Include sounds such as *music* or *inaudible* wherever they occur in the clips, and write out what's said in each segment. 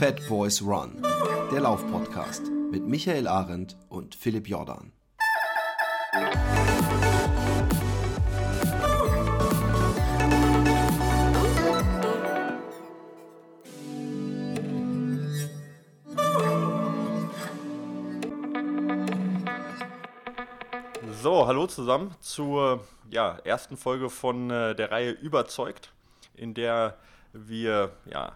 Fat Boys Run, der Laufpodcast mit Michael Arendt und Philipp Jordan. So, hallo zusammen zur ja, ersten Folge von äh, der Reihe Überzeugt, in der wir ja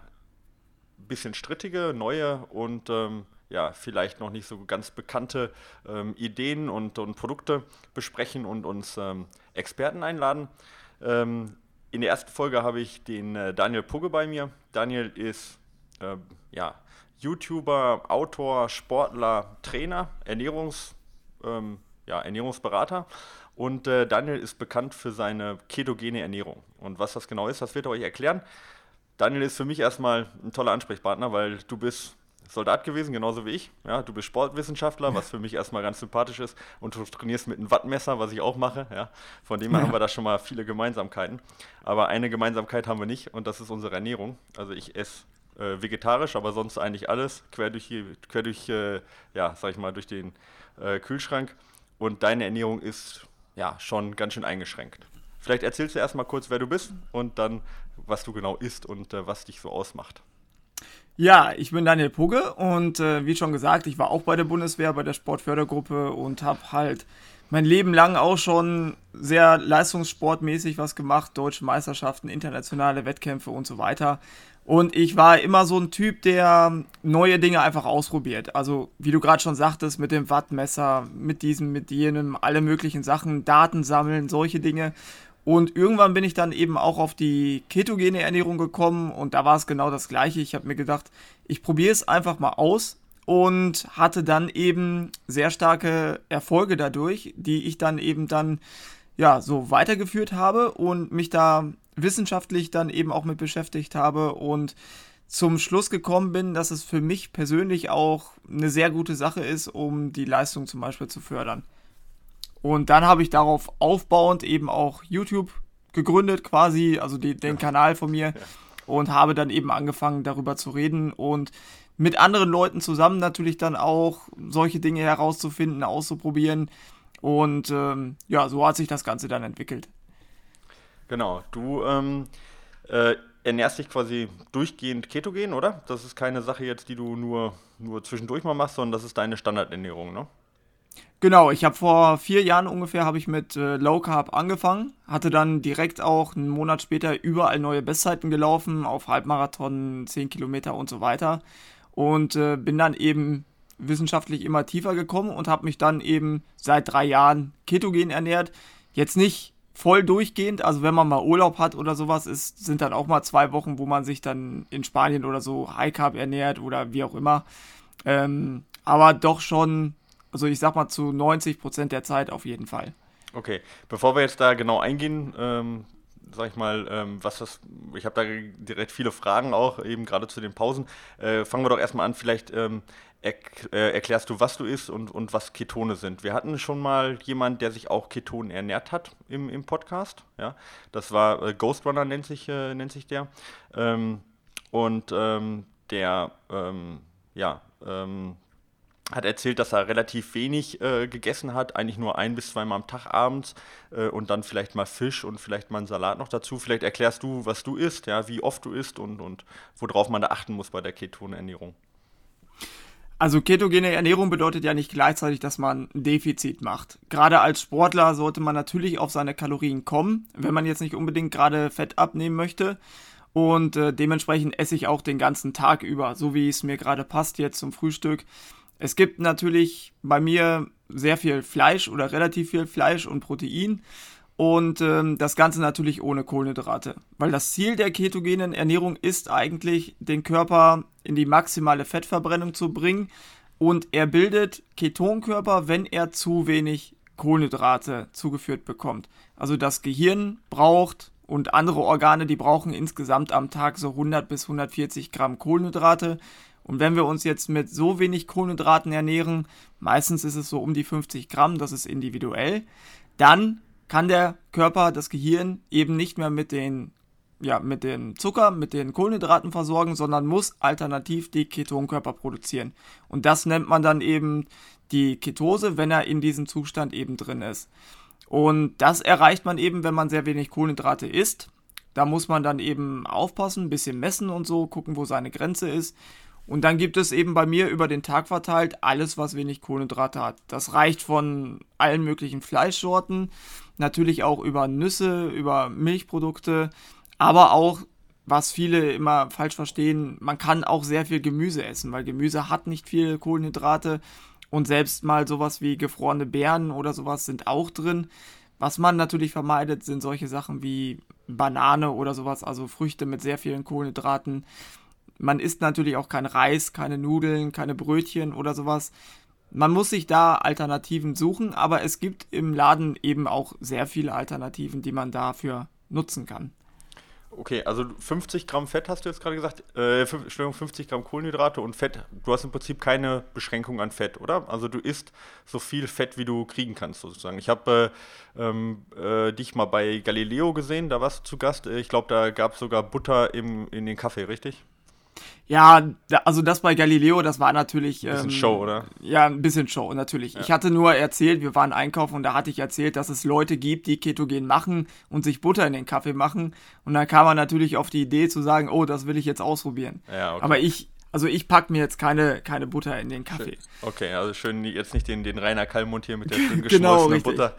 bisschen strittige, neue und ähm, ja, vielleicht noch nicht so ganz bekannte ähm, Ideen und, und Produkte besprechen und uns ähm, Experten einladen. Ähm, in der ersten Folge habe ich den äh, Daniel Pugge bei mir. Daniel ist äh, ja, YouTuber, Autor, Sportler, Trainer, Ernährungs- ähm, ja, Ernährungsberater. Und äh, Daniel ist bekannt für seine ketogene Ernährung. Und was das genau ist, das wird er euch erklären. Daniel ist für mich erstmal ein toller Ansprechpartner, weil du bist Soldat gewesen, genauso wie ich. Ja, du bist Sportwissenschaftler, was für mich erstmal ganz sympathisch ist. Und du trainierst mit einem Wattmesser, was ich auch mache. Ja. Von dem her ja. haben wir da schon mal viele Gemeinsamkeiten. Aber eine Gemeinsamkeit haben wir nicht und das ist unsere Ernährung. Also ich esse äh, vegetarisch, aber sonst eigentlich alles quer durch, quer durch äh, ja, sag ich mal, durch den äh, Kühlschrank und deine Ernährung ist ja schon ganz schön eingeschränkt. Vielleicht erzählst du erstmal kurz, wer du bist und dann, was du genau isst und äh, was dich so ausmacht. Ja, ich bin Daniel Pugge und äh, wie schon gesagt, ich war auch bei der Bundeswehr, bei der Sportfördergruppe und habe halt mein Leben lang auch schon sehr leistungssportmäßig was gemacht, deutsche Meisterschaften, internationale Wettkämpfe und so weiter. Und ich war immer so ein Typ, der neue Dinge einfach ausprobiert. Also, wie du gerade schon sagtest, mit dem Wattmesser, mit diesem, mit jenem, alle möglichen Sachen, Daten sammeln, solche Dinge. Und irgendwann bin ich dann eben auch auf die ketogene Ernährung gekommen und da war es genau das gleiche. Ich habe mir gedacht, ich probiere es einfach mal aus und hatte dann eben sehr starke Erfolge dadurch, die ich dann eben dann ja so weitergeführt habe und mich da wissenschaftlich dann eben auch mit beschäftigt habe und zum Schluss gekommen bin, dass es für mich persönlich auch eine sehr gute Sache ist, um die Leistung zum Beispiel zu fördern. Und dann habe ich darauf aufbauend eben auch YouTube gegründet, quasi, also die, den Kanal von mir, und habe dann eben angefangen, darüber zu reden und mit anderen Leuten zusammen natürlich dann auch solche Dinge herauszufinden, auszuprobieren. Und ähm, ja, so hat sich das Ganze dann entwickelt. Genau, du ähm, äh, ernährst dich quasi durchgehend ketogen, oder? Das ist keine Sache jetzt, die du nur, nur zwischendurch mal machst, sondern das ist deine Standardernährung, ne? Genau, ich habe vor vier Jahren ungefähr habe ich mit äh, Low Carb angefangen, hatte dann direkt auch einen Monat später überall neue Bestzeiten gelaufen, auf Halbmarathon, 10 Kilometer und so weiter und äh, bin dann eben wissenschaftlich immer tiefer gekommen und habe mich dann eben seit drei Jahren ketogen ernährt. Jetzt nicht voll durchgehend. Also wenn man mal Urlaub hat oder sowas, ist, sind dann auch mal zwei Wochen, wo man sich dann in Spanien oder so High Carb ernährt oder wie auch immer. Ähm, aber doch schon, also ich sag mal zu 90 Prozent der Zeit auf jeden Fall. Okay, bevor wir jetzt da genau eingehen, ähm, sag ich mal, ähm, was das, ich habe da direkt viele Fragen auch, eben gerade zu den Pausen. Äh, fangen wir doch erstmal an, vielleicht ähm, er, äh, erklärst du, was du isst und, und was Ketone sind. Wir hatten schon mal jemanden, der sich auch Ketonen ernährt hat im, im Podcast. Ja? Das war äh, Ghost Runner, nennt sich, äh, nennt sich der. Ähm, und ähm, der, ähm, ja, ähm, hat erzählt, dass er relativ wenig äh, gegessen hat, eigentlich nur ein bis zweimal am Tag abends äh, und dann vielleicht mal Fisch und vielleicht mal einen Salat noch dazu. Vielleicht erklärst du, was du isst, ja, wie oft du isst und, und worauf man da achten muss bei der Ketonernährung. Also ketogene Ernährung bedeutet ja nicht gleichzeitig, dass man ein Defizit macht. Gerade als Sportler sollte man natürlich auf seine Kalorien kommen, wenn man jetzt nicht unbedingt gerade Fett abnehmen möchte. Und äh, dementsprechend esse ich auch den ganzen Tag über, so wie es mir gerade passt jetzt zum Frühstück. Es gibt natürlich bei mir sehr viel Fleisch oder relativ viel Fleisch und Protein. Und ähm, das Ganze natürlich ohne Kohlenhydrate. Weil das Ziel der ketogenen Ernährung ist eigentlich, den Körper in die maximale Fettverbrennung zu bringen. Und er bildet Ketonkörper, wenn er zu wenig Kohlenhydrate zugeführt bekommt. Also das Gehirn braucht und andere Organe, die brauchen insgesamt am Tag so 100 bis 140 Gramm Kohlenhydrate. Und wenn wir uns jetzt mit so wenig Kohlenhydraten ernähren, meistens ist es so um die 50 Gramm, das ist individuell, dann kann der Körper, das Gehirn eben nicht mehr mit den ja, mit dem Zucker, mit den Kohlenhydraten versorgen, sondern muss alternativ die Ketonkörper produzieren. Und das nennt man dann eben die Ketose, wenn er in diesem Zustand eben drin ist. Und das erreicht man eben, wenn man sehr wenig Kohlenhydrate isst. Da muss man dann eben aufpassen, ein bisschen messen und so, gucken, wo seine Grenze ist. Und dann gibt es eben bei mir über den Tag verteilt alles, was wenig Kohlenhydrate hat. Das reicht von allen möglichen Fleischsorten, natürlich auch über Nüsse, über Milchprodukte, aber auch, was viele immer falsch verstehen, man kann auch sehr viel Gemüse essen, weil Gemüse hat nicht viel Kohlenhydrate und selbst mal sowas wie gefrorene Beeren oder sowas sind auch drin. Was man natürlich vermeidet, sind solche Sachen wie Banane oder sowas, also Früchte mit sehr vielen Kohlenhydraten. Man isst natürlich auch kein Reis, keine Nudeln, keine Brötchen oder sowas. Man muss sich da Alternativen suchen, aber es gibt im Laden eben auch sehr viele Alternativen, die man dafür nutzen kann. Okay, also 50 Gramm Fett hast du jetzt gerade gesagt, äh, Entschuldigung, 50 Gramm Kohlenhydrate und Fett. Du hast im Prinzip keine Beschränkung an Fett, oder? Also du isst so viel Fett, wie du kriegen kannst, sozusagen. Ich habe äh, ähm, äh, dich mal bei Galileo gesehen, da warst du zu Gast. Ich glaube, da gab es sogar Butter im, in den Kaffee, richtig? Ja, also das bei Galileo, das war natürlich. Ein bisschen ähm, Show, oder? Ja, ein bisschen Show, natürlich. Ja. Ich hatte nur erzählt, wir waren einkaufen und da hatte ich erzählt, dass es Leute gibt, die Ketogen machen und sich Butter in den Kaffee machen. Und dann kam man natürlich auf die Idee zu sagen, oh, das will ich jetzt ausprobieren. Ja, okay. Aber ich, also ich packe mir jetzt keine, keine Butter in den Kaffee. Schön. Okay, also schön jetzt nicht den, den Rainer Kallmund hier mit der schön *laughs* genau, geschmolzenen Butter.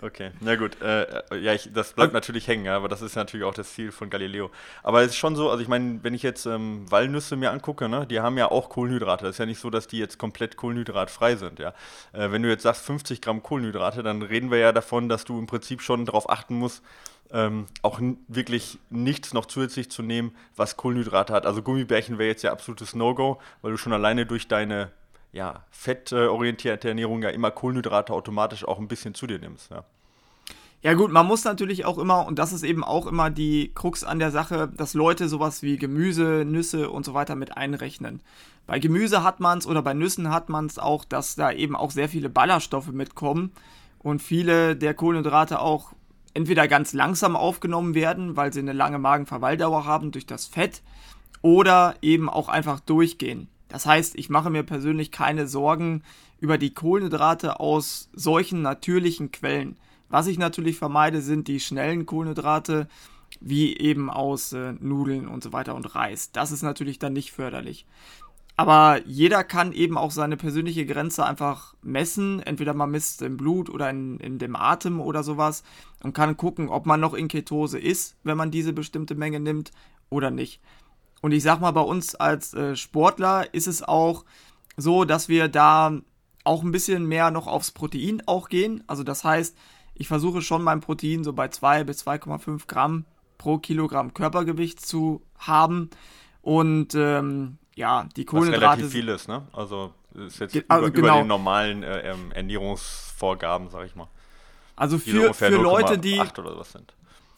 Okay, na gut. Äh, äh, ja, ich, das bleibt natürlich hängen, aber das ist natürlich auch das Ziel von Galileo. Aber es ist schon so, also ich meine, wenn ich jetzt ähm, Walnüsse mir angucke, ne, die haben ja auch Kohlenhydrate. Das ist ja nicht so, dass die jetzt komplett kohlenhydratfrei sind, ja. Äh, wenn du jetzt sagst 50 Gramm Kohlenhydrate, dann reden wir ja davon, dass du im Prinzip schon darauf achten musst, ähm, auch wirklich nichts noch zusätzlich zu nehmen, was Kohlenhydrate hat. Also Gummibärchen wäre jetzt ja absolutes No-Go, weil du schon alleine durch deine ja, fettorientierte Ernährung ja immer Kohlenhydrate automatisch auch ein bisschen zu dir nimmst. Ja. Ja gut, man muss natürlich auch immer, und das ist eben auch immer die Krux an der Sache, dass Leute sowas wie Gemüse, Nüsse und so weiter mit einrechnen. Bei Gemüse hat man es oder bei Nüssen hat man es auch, dass da eben auch sehr viele Ballaststoffe mitkommen und viele der Kohlenhydrate auch entweder ganz langsam aufgenommen werden, weil sie eine lange Magenverweildauer haben durch das Fett, oder eben auch einfach durchgehen. Das heißt, ich mache mir persönlich keine Sorgen über die Kohlenhydrate aus solchen natürlichen Quellen. Was ich natürlich vermeide, sind die schnellen Kohlenhydrate, wie eben aus äh, Nudeln und so weiter und Reis. Das ist natürlich dann nicht förderlich. Aber jeder kann eben auch seine persönliche Grenze einfach messen. Entweder man misst im Blut oder in, in dem Atem oder sowas und kann gucken, ob man noch in Ketose ist, wenn man diese bestimmte Menge nimmt oder nicht. Und ich sag mal, bei uns als äh, Sportler ist es auch so, dass wir da auch ein bisschen mehr noch aufs Protein auch gehen. Also das heißt, ich versuche schon mein Protein so bei 2 bis 2,5 Gramm pro Kilogramm Körpergewicht zu haben. Und ähm, ja, die Kohlenhydrate. Was relativ viel ist, ne? Also ist jetzt also über, genau. über, den normalen äh, ähm, Ernährungsvorgaben, sag ich mal. Also für, für Leute, die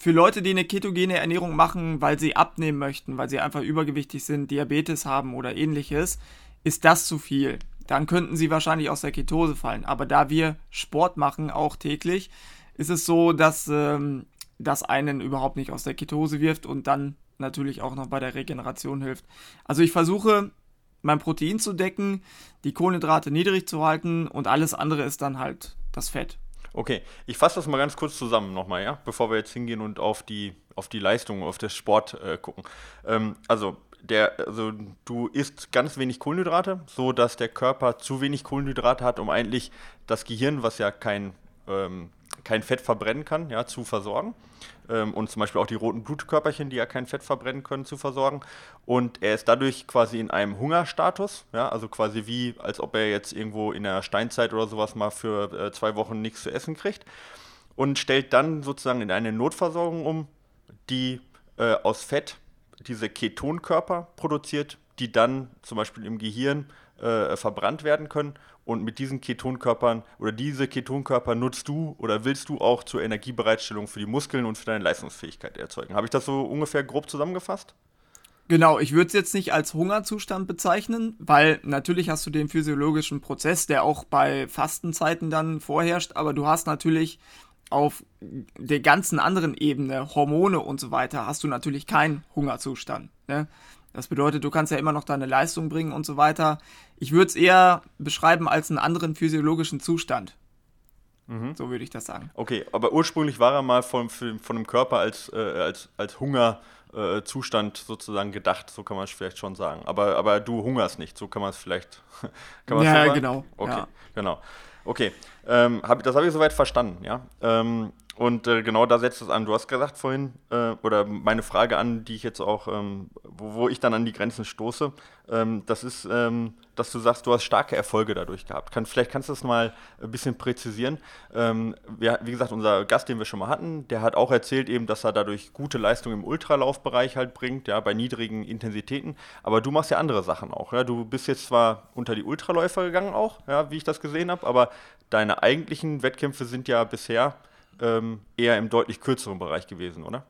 für Leute, die eine ketogene Ernährung machen, weil sie abnehmen möchten, weil sie einfach übergewichtig sind, Diabetes haben oder ähnliches, ist das zu viel. Dann könnten sie wahrscheinlich aus der Ketose fallen. Aber da wir Sport machen, auch täglich, ist es so, dass ähm, das einen überhaupt nicht aus der Ketose wirft und dann natürlich auch noch bei der Regeneration hilft. Also ich versuche mein Protein zu decken, die Kohlenhydrate niedrig zu halten und alles andere ist dann halt das Fett. Okay, ich fasse das mal ganz kurz zusammen nochmal, ja, bevor wir jetzt hingehen und auf die, auf die Leistung, auf das Sport äh, gucken. Ähm, also, der, also du isst ganz wenig Kohlenhydrate, so dass der Körper zu wenig Kohlenhydrate hat, um eigentlich das Gehirn, was ja kein ähm, kein Fett verbrennen kann, ja, zu versorgen. Ähm, und zum Beispiel auch die roten Blutkörperchen, die ja kein Fett verbrennen können, zu versorgen. Und er ist dadurch quasi in einem Hungerstatus, ja, also quasi wie, als ob er jetzt irgendwo in der Steinzeit oder sowas mal für äh, zwei Wochen nichts zu essen kriegt. Und stellt dann sozusagen in eine Notversorgung um, die äh, aus Fett diese Ketonkörper produziert, die dann zum Beispiel im Gehirn äh, verbrannt werden können und mit diesen Ketonkörpern oder diese Ketonkörper nutzt du oder willst du auch zur Energiebereitstellung für die Muskeln und für deine Leistungsfähigkeit erzeugen. Habe ich das so ungefähr grob zusammengefasst? Genau, ich würde es jetzt nicht als Hungerzustand bezeichnen, weil natürlich hast du den physiologischen Prozess, der auch bei Fastenzeiten dann vorherrscht, aber du hast natürlich auf der ganzen anderen Ebene, Hormone und so weiter, hast du natürlich keinen Hungerzustand. Ne? Das bedeutet, du kannst ja immer noch deine Leistung bringen und so weiter. Ich würde es eher beschreiben als einen anderen physiologischen Zustand. Mhm. So würde ich das sagen. Okay, aber ursprünglich war er mal von, von dem Körper als, äh, als, als Hungerzustand äh, sozusagen gedacht, so kann man es vielleicht schon sagen. Aber, aber du hungerst nicht, so kann man es vielleicht. *laughs* kann ja, so genau. Okay, ja. genau. Okay, ähm, hab, das habe ich soweit verstanden, ja. Ähm, und äh, genau da setzt es an. Du hast gesagt vorhin, äh, oder meine Frage an, die ich jetzt auch, ähm, wo, wo, ich dann an die Grenzen stoße, ähm, das ist, ähm, dass du sagst, du hast starke Erfolge dadurch gehabt. Kann, vielleicht kannst du das mal ein bisschen präzisieren. Ähm, wir, wie gesagt, unser Gast, den wir schon mal hatten, der hat auch erzählt eben, dass er dadurch gute Leistung im Ultralaufbereich halt bringt, ja, bei niedrigen Intensitäten. Aber du machst ja andere Sachen auch. Ja? Du bist jetzt zwar unter die Ultraläufer gegangen auch, ja, wie ich das gesehen habe, aber deine eigentlichen Wettkämpfe sind ja bisher ähm, eher im deutlich kürzeren Bereich gewesen, oder?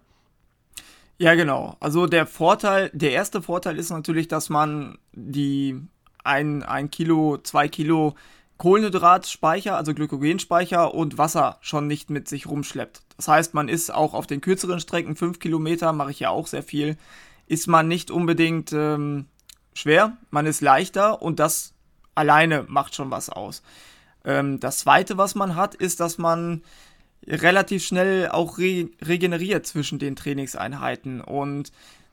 Ja, genau. Also der Vorteil, der erste Vorteil ist natürlich, dass man die ein, ein Kilo, zwei Kilo Kohlenhydratspeicher, also Glykogenspeicher und Wasser schon nicht mit sich rumschleppt. Das heißt, man ist auch auf den kürzeren Strecken, fünf Kilometer, mache ich ja auch sehr viel, ist man nicht unbedingt ähm, schwer, man ist leichter und das alleine macht schon was aus. Ähm, das zweite, was man hat, ist, dass man relativ schnell auch re regeneriert zwischen den Trainingseinheiten und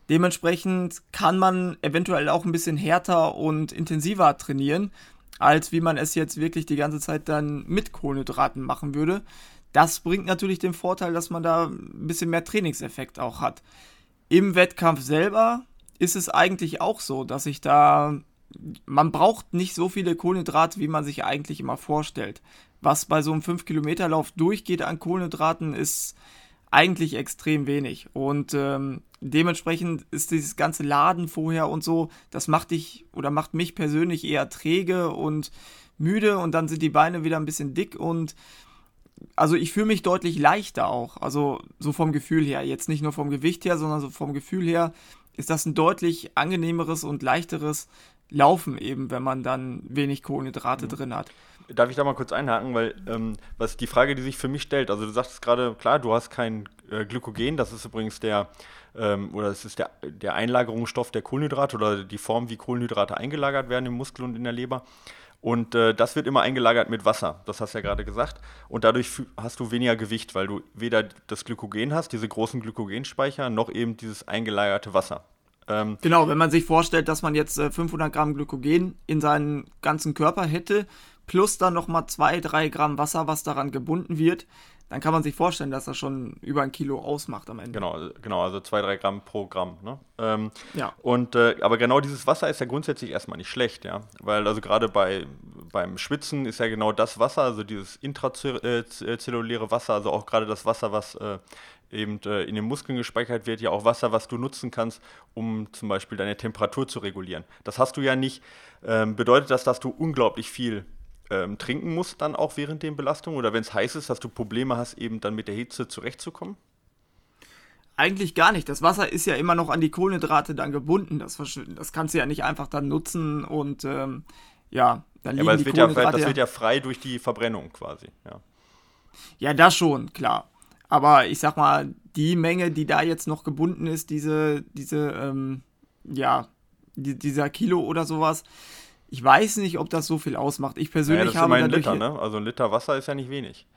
dementsprechend kann man eventuell auch ein bisschen härter und intensiver trainieren, als wie man es jetzt wirklich die ganze Zeit dann mit Kohlenhydraten machen würde. Das bringt natürlich den Vorteil, dass man da ein bisschen mehr Trainingseffekt auch hat. Im Wettkampf selber ist es eigentlich auch so, dass ich da man braucht nicht so viele Kohlenhydrate, wie man sich eigentlich immer vorstellt was bei so einem 5-Kilometer-Lauf durchgeht an Kohlenhydraten, ist eigentlich extrem wenig. Und ähm, dementsprechend ist dieses ganze Laden vorher und so, das macht dich oder macht mich persönlich eher träge und müde und dann sind die Beine wieder ein bisschen dick und also ich fühle mich deutlich leichter auch. Also so vom Gefühl her. Jetzt nicht nur vom Gewicht her, sondern so vom Gefühl her ist das ein deutlich angenehmeres und leichteres Laufen eben, wenn man dann wenig Kohlenhydrate mhm. drin hat. Darf ich da mal kurz einhaken, weil ähm, was die Frage, die sich für mich stellt, also du sagst gerade, klar, du hast kein äh, Glykogen, das ist übrigens der, ähm, oder es ist der, der Einlagerungsstoff der Kohlenhydrate oder die Form, wie Kohlenhydrate eingelagert werden im Muskel und in der Leber. Und äh, das wird immer eingelagert mit Wasser, das hast du ja gerade gesagt. Und dadurch hast du weniger Gewicht, weil du weder das Glykogen hast, diese großen Glykogenspeicher, noch eben dieses eingelagerte Wasser. Ähm, genau, wenn man sich vorstellt, dass man jetzt äh, 500 Gramm Glykogen in seinen ganzen Körper hätte, plus dann nochmal 2, 3 Gramm Wasser, was daran gebunden wird, dann kann man sich vorstellen, dass das schon über ein Kilo ausmacht am Ende. Genau, genau also 2, 3 Gramm pro Gramm. Ne? Ähm, ja. Und, äh, aber genau dieses Wasser ist ja grundsätzlich erstmal nicht schlecht, ja. Weil also gerade bei, beim Schwitzen ist ja genau das Wasser, also dieses intrazelluläre Wasser, also auch gerade das Wasser, was äh, eben äh, in den Muskeln gespeichert wird, ja auch Wasser, was du nutzen kannst, um zum Beispiel deine Temperatur zu regulieren. Das hast du ja nicht. Ähm, bedeutet das, dass du unglaublich viel ähm, trinken musst dann auch während den Belastungen oder wenn es heiß ist, dass du Probleme hast, eben dann mit der Hitze zurechtzukommen? Eigentlich gar nicht. Das Wasser ist ja immer noch an die Kohlenhydrate dann gebunden. Das, das kannst du ja nicht einfach dann nutzen und ähm, ja, dann liegen ja, aber die wird Kohlenhydrate. Ja, das wird ja frei durch die Verbrennung quasi, ja. Ja, das schon, klar. Aber ich sag mal, die Menge, die da jetzt noch gebunden ist, diese, diese, ähm, ja, die, dieser Kilo oder sowas, ich weiß nicht, ob das so viel ausmacht. Ich persönlich ja, das habe ein Liter, ne? Also ein Liter Wasser ist ja nicht wenig.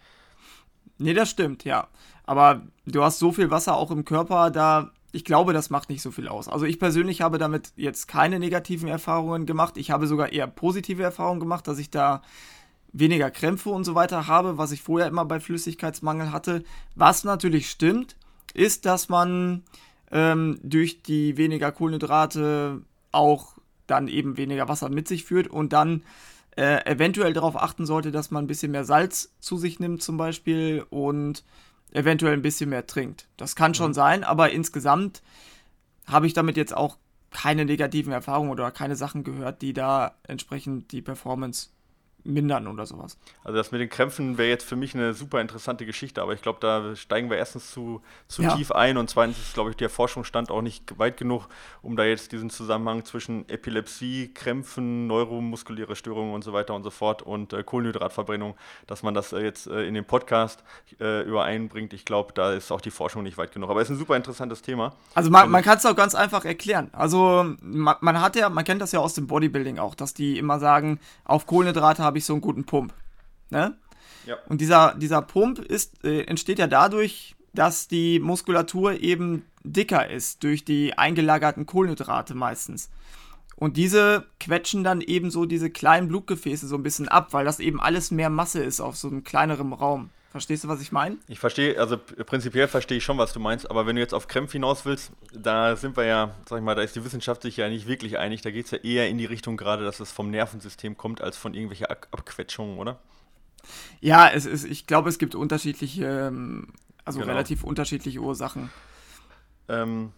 Nee, das stimmt, ja. Aber du hast so viel Wasser auch im Körper, da ich glaube, das macht nicht so viel aus. Also ich persönlich habe damit jetzt keine negativen Erfahrungen gemacht. Ich habe sogar eher positive Erfahrungen gemacht, dass ich da weniger Krämpfe und so weiter habe, was ich vorher immer bei Flüssigkeitsmangel hatte. Was natürlich stimmt, ist, dass man ähm, durch die weniger Kohlenhydrate auch dann eben weniger Wasser mit sich führt und dann äh, eventuell darauf achten sollte, dass man ein bisschen mehr Salz zu sich nimmt zum Beispiel und eventuell ein bisschen mehr trinkt. Das kann schon mhm. sein, aber insgesamt habe ich damit jetzt auch keine negativen Erfahrungen oder keine Sachen gehört, die da entsprechend die Performance mindern oder sowas. Also das mit den Krämpfen wäre jetzt für mich eine super interessante Geschichte, aber ich glaube, da steigen wir erstens zu, zu ja. tief ein und zweitens ist, glaube ich, der Forschungsstand auch nicht weit genug, um da jetzt diesen Zusammenhang zwischen Epilepsie, Krämpfen, neuromuskuläre Störungen und so weiter und so fort und äh, Kohlenhydratverbrennung, dass man das äh, jetzt äh, in den Podcast äh, übereinbringt. Ich glaube, da ist auch die Forschung nicht weit genug. Aber es ist ein super interessantes Thema. Also man, man kann es auch ganz einfach erklären. Also man, man hat ja, man kennt das ja aus dem Bodybuilding auch, dass die immer sagen, auf Kohlenhydrate habe ich so einen guten Pump. Ne? Ja. Und dieser, dieser Pump ist, äh, entsteht ja dadurch, dass die Muskulatur eben dicker ist, durch die eingelagerten Kohlenhydrate meistens. Und diese quetschen dann eben so diese kleinen Blutgefäße so ein bisschen ab, weil das eben alles mehr Masse ist auf so einem kleineren Raum. Verstehst du, was ich meine? Ich verstehe, also prinzipiell verstehe ich schon, was du meinst, aber wenn du jetzt auf Krämpfe hinaus willst, da sind wir ja, sag ich mal, da ist die Wissenschaft sich ja nicht wirklich einig. Da geht es ja eher in die Richtung gerade, dass es vom Nervensystem kommt, als von irgendwelchen Abquetschungen, oder? Ja, es ist, ich glaube, es gibt unterschiedliche, ähm, also genau. relativ unterschiedliche Ursachen. Ähm,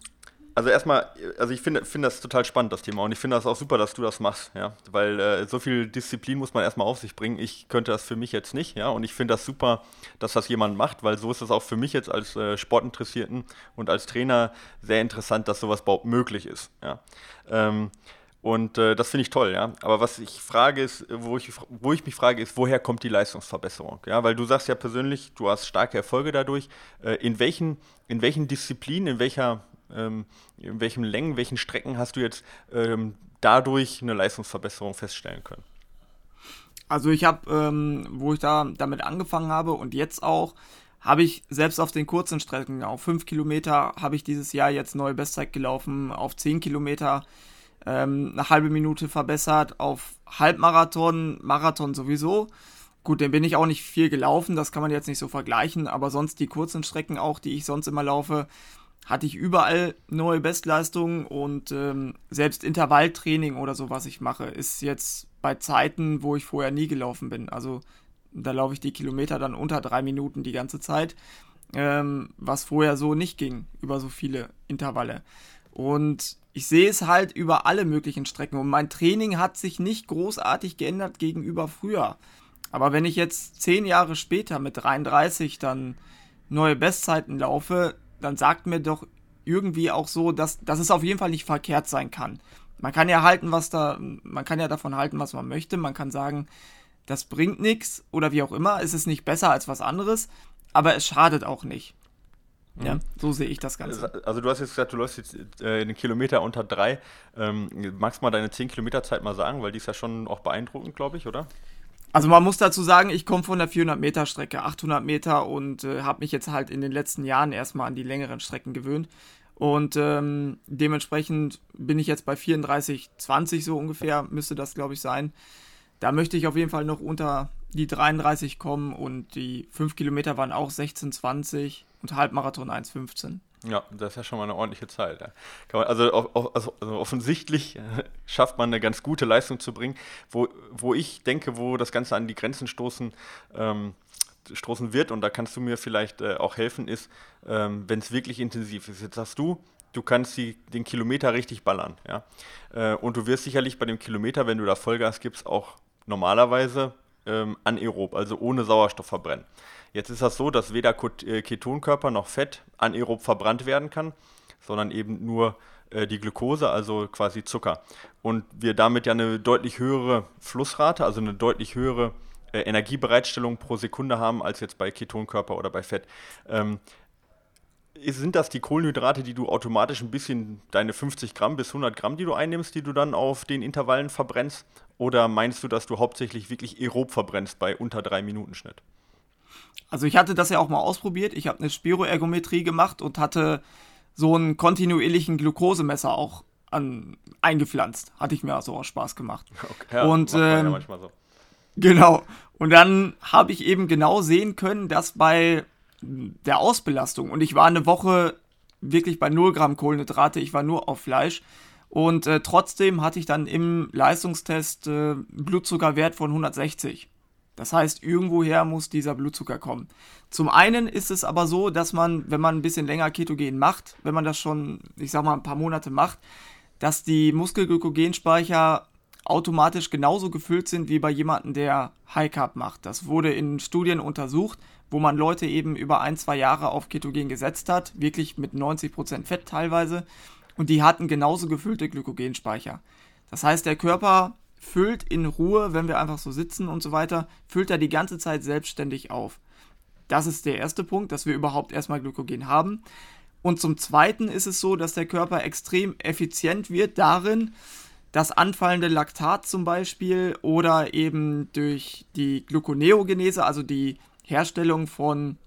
also erstmal, also ich finde find das total spannend, das Thema. Und ich finde das auch super, dass du das machst, ja. Weil äh, so viel Disziplin muss man erstmal auf sich bringen. Ich könnte das für mich jetzt nicht, ja. Und ich finde das super, dass das jemand macht, weil so ist es auch für mich jetzt als äh, Sportinteressierten und als Trainer sehr interessant, dass sowas überhaupt möglich ist, ja. Ähm, und äh, das finde ich toll, ja. Aber was ich frage ist, wo ich, wo ich mich frage, ist, woher kommt die Leistungsverbesserung? Ja, weil du sagst ja persönlich, du hast starke Erfolge dadurch. Äh, in welchen, in welchen Disziplinen, in welcher in welchen Längen, welchen Strecken hast du jetzt ähm, dadurch eine Leistungsverbesserung feststellen können? Also ich habe, ähm, wo ich da damit angefangen habe und jetzt auch, habe ich selbst auf den kurzen Strecken, auf 5 Kilometer, habe ich dieses Jahr jetzt neue Bestzeit gelaufen, auf 10 Kilometer ähm, eine halbe Minute verbessert, auf Halbmarathon, Marathon sowieso. Gut, den bin ich auch nicht viel gelaufen, das kann man jetzt nicht so vergleichen, aber sonst die kurzen Strecken auch, die ich sonst immer laufe, hatte ich überall neue Bestleistungen und ähm, selbst Intervalltraining oder so, was ich mache, ist jetzt bei Zeiten, wo ich vorher nie gelaufen bin. Also da laufe ich die Kilometer dann unter drei Minuten die ganze Zeit, ähm, was vorher so nicht ging, über so viele Intervalle. Und ich sehe es halt über alle möglichen Strecken und mein Training hat sich nicht großartig geändert gegenüber früher. Aber wenn ich jetzt zehn Jahre später mit 33 dann neue Bestzeiten laufe, dann sagt mir doch irgendwie auch so, dass, dass es auf jeden Fall nicht verkehrt sein kann. Man kann ja halten, was da, man kann ja davon halten, was man möchte. Man kann sagen, das bringt nichts oder wie auch immer, es ist nicht besser als was anderes, aber es schadet auch nicht. Ja, mhm. so sehe ich das Ganze. Also du hast jetzt gesagt, du läufst jetzt äh, einen Kilometer unter drei. Ähm, magst du mal deine 10 Kilometer Zeit mal sagen, weil die ist ja schon auch beeindruckend, glaube ich, oder? Also man muss dazu sagen, ich komme von der 400 Meter Strecke, 800 Meter und äh, habe mich jetzt halt in den letzten Jahren erstmal an die längeren Strecken gewöhnt. Und ähm, dementsprechend bin ich jetzt bei 34,20 so ungefähr, müsste das glaube ich sein. Da möchte ich auf jeden Fall noch unter die 33 kommen und die 5 Kilometer waren auch 16,20 und Halbmarathon 1,15. Ja, das ist ja schon mal eine ordentliche Zeit. Ja. Man, also, also, also, offensichtlich schafft man eine ganz gute Leistung zu bringen, wo, wo ich denke, wo das Ganze an die Grenzen stoßen, ähm, stoßen wird, und da kannst du mir vielleicht äh, auch helfen, ist, ähm, wenn es wirklich intensiv ist. Jetzt sagst du, du kannst die, den Kilometer richtig ballern. Ja? Äh, und du wirst sicherlich bei dem Kilometer, wenn du da Vollgas gibst, auch normalerweise ähm, anaerob, also ohne Sauerstoff verbrennen. Jetzt ist das so, dass weder äh, Ketonkörper noch Fett anaerob verbrannt werden kann, sondern eben nur äh, die Glucose, also quasi Zucker. Und wir damit ja eine deutlich höhere Flussrate, also eine deutlich höhere äh, Energiebereitstellung pro Sekunde haben als jetzt bei Ketonkörper oder bei Fett. Ähm, sind das die Kohlenhydrate, die du automatisch ein bisschen, deine 50 Gramm bis 100 Gramm, die du einnimmst, die du dann auf den Intervallen verbrennst? Oder meinst du, dass du hauptsächlich wirklich aerob verbrennst bei unter 3 Minuten Schnitt? Also ich hatte das ja auch mal ausprobiert. Ich habe eine Spiroergometrie gemacht und hatte so einen kontinuierlichen Glukosemesser auch an, eingepflanzt. Hatte ich mir also auch Spaß gemacht. *laughs* Okay, ja, und ähm, ja manchmal so. genau. Und dann habe ich eben genau sehen können, dass bei der Ausbelastung und ich war eine Woche wirklich bei 0 Gramm Kohlenhydrate, ich war nur auf Fleisch und äh, trotzdem hatte ich dann im Leistungstest äh, Blutzuckerwert von 160. Das heißt, irgendwoher muss dieser Blutzucker kommen. Zum einen ist es aber so, dass man, wenn man ein bisschen länger Ketogen macht, wenn man das schon, ich sag mal, ein paar Monate macht, dass die Muskelglykogenspeicher automatisch genauso gefüllt sind wie bei jemandem, der High Carb macht. Das wurde in Studien untersucht, wo man Leute eben über ein, zwei Jahre auf Ketogen gesetzt hat, wirklich mit 90% Fett teilweise, und die hatten genauso gefüllte Glykogenspeicher. Das heißt, der Körper füllt in Ruhe, wenn wir einfach so sitzen und so weiter, füllt er die ganze Zeit selbstständig auf. Das ist der erste Punkt, dass wir überhaupt erstmal Glykogen haben. Und zum Zweiten ist es so, dass der Körper extrem effizient wird darin, das anfallende Laktat zum Beispiel oder eben durch die Gluconeogenese, also die Herstellung von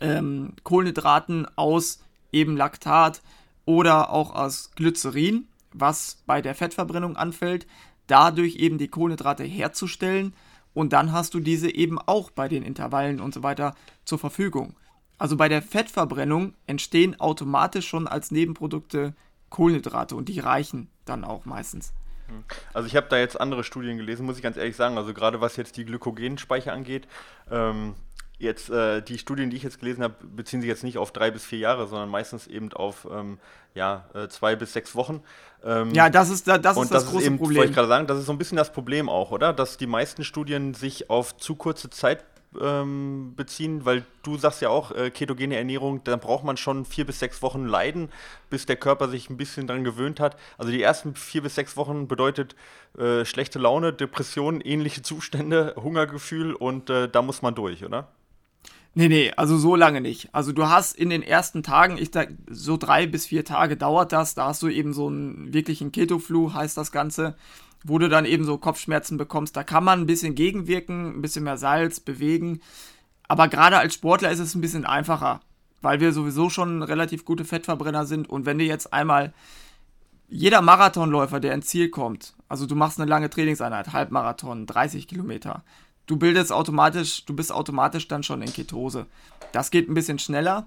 ähm, Kohlenhydraten aus eben Laktat oder auch aus Glycerin, was bei der Fettverbrennung anfällt, dadurch eben die Kohlenhydrate herzustellen und dann hast du diese eben auch bei den Intervallen und so weiter zur Verfügung. Also bei der Fettverbrennung entstehen automatisch schon als Nebenprodukte Kohlenhydrate und die reichen dann auch meistens. Also ich habe da jetzt andere Studien gelesen, muss ich ganz ehrlich sagen. Also gerade was jetzt die Glykogenspeicher angeht, ähm, jetzt äh, die Studien, die ich jetzt gelesen habe, beziehen sich jetzt nicht auf drei bis vier Jahre, sondern meistens eben auf ähm, ja, äh, zwei bis sechs Wochen. Ähm, ja, das ist, das, das ist das, das große ist eben, Problem. Wollte ich gerade sagen, das ist so ein bisschen das Problem auch, oder? Dass die meisten Studien sich auf zu kurze Zeit ähm, beziehen, weil du sagst ja auch, äh, ketogene Ernährung, da braucht man schon vier bis sechs Wochen Leiden, bis der Körper sich ein bisschen dran gewöhnt hat. Also die ersten vier bis sechs Wochen bedeutet äh, schlechte Laune, Depressionen, ähnliche Zustände, Hungergefühl und äh, da muss man durch, oder? Nee, nee, also so lange nicht. Also du hast in den ersten Tagen, ich sag, so drei bis vier Tage dauert das, da hast du eben so einen wirklichen Keto-Flu, heißt das Ganze wo du dann eben so Kopfschmerzen bekommst. Da kann man ein bisschen gegenwirken, ein bisschen mehr Salz bewegen. Aber gerade als Sportler ist es ein bisschen einfacher, weil wir sowieso schon relativ gute Fettverbrenner sind. Und wenn du jetzt einmal jeder Marathonläufer, der ins Ziel kommt, also du machst eine lange Trainingseinheit, Halbmarathon, 30 Kilometer, du bildest automatisch, du bist automatisch dann schon in Ketose. Das geht ein bisschen schneller.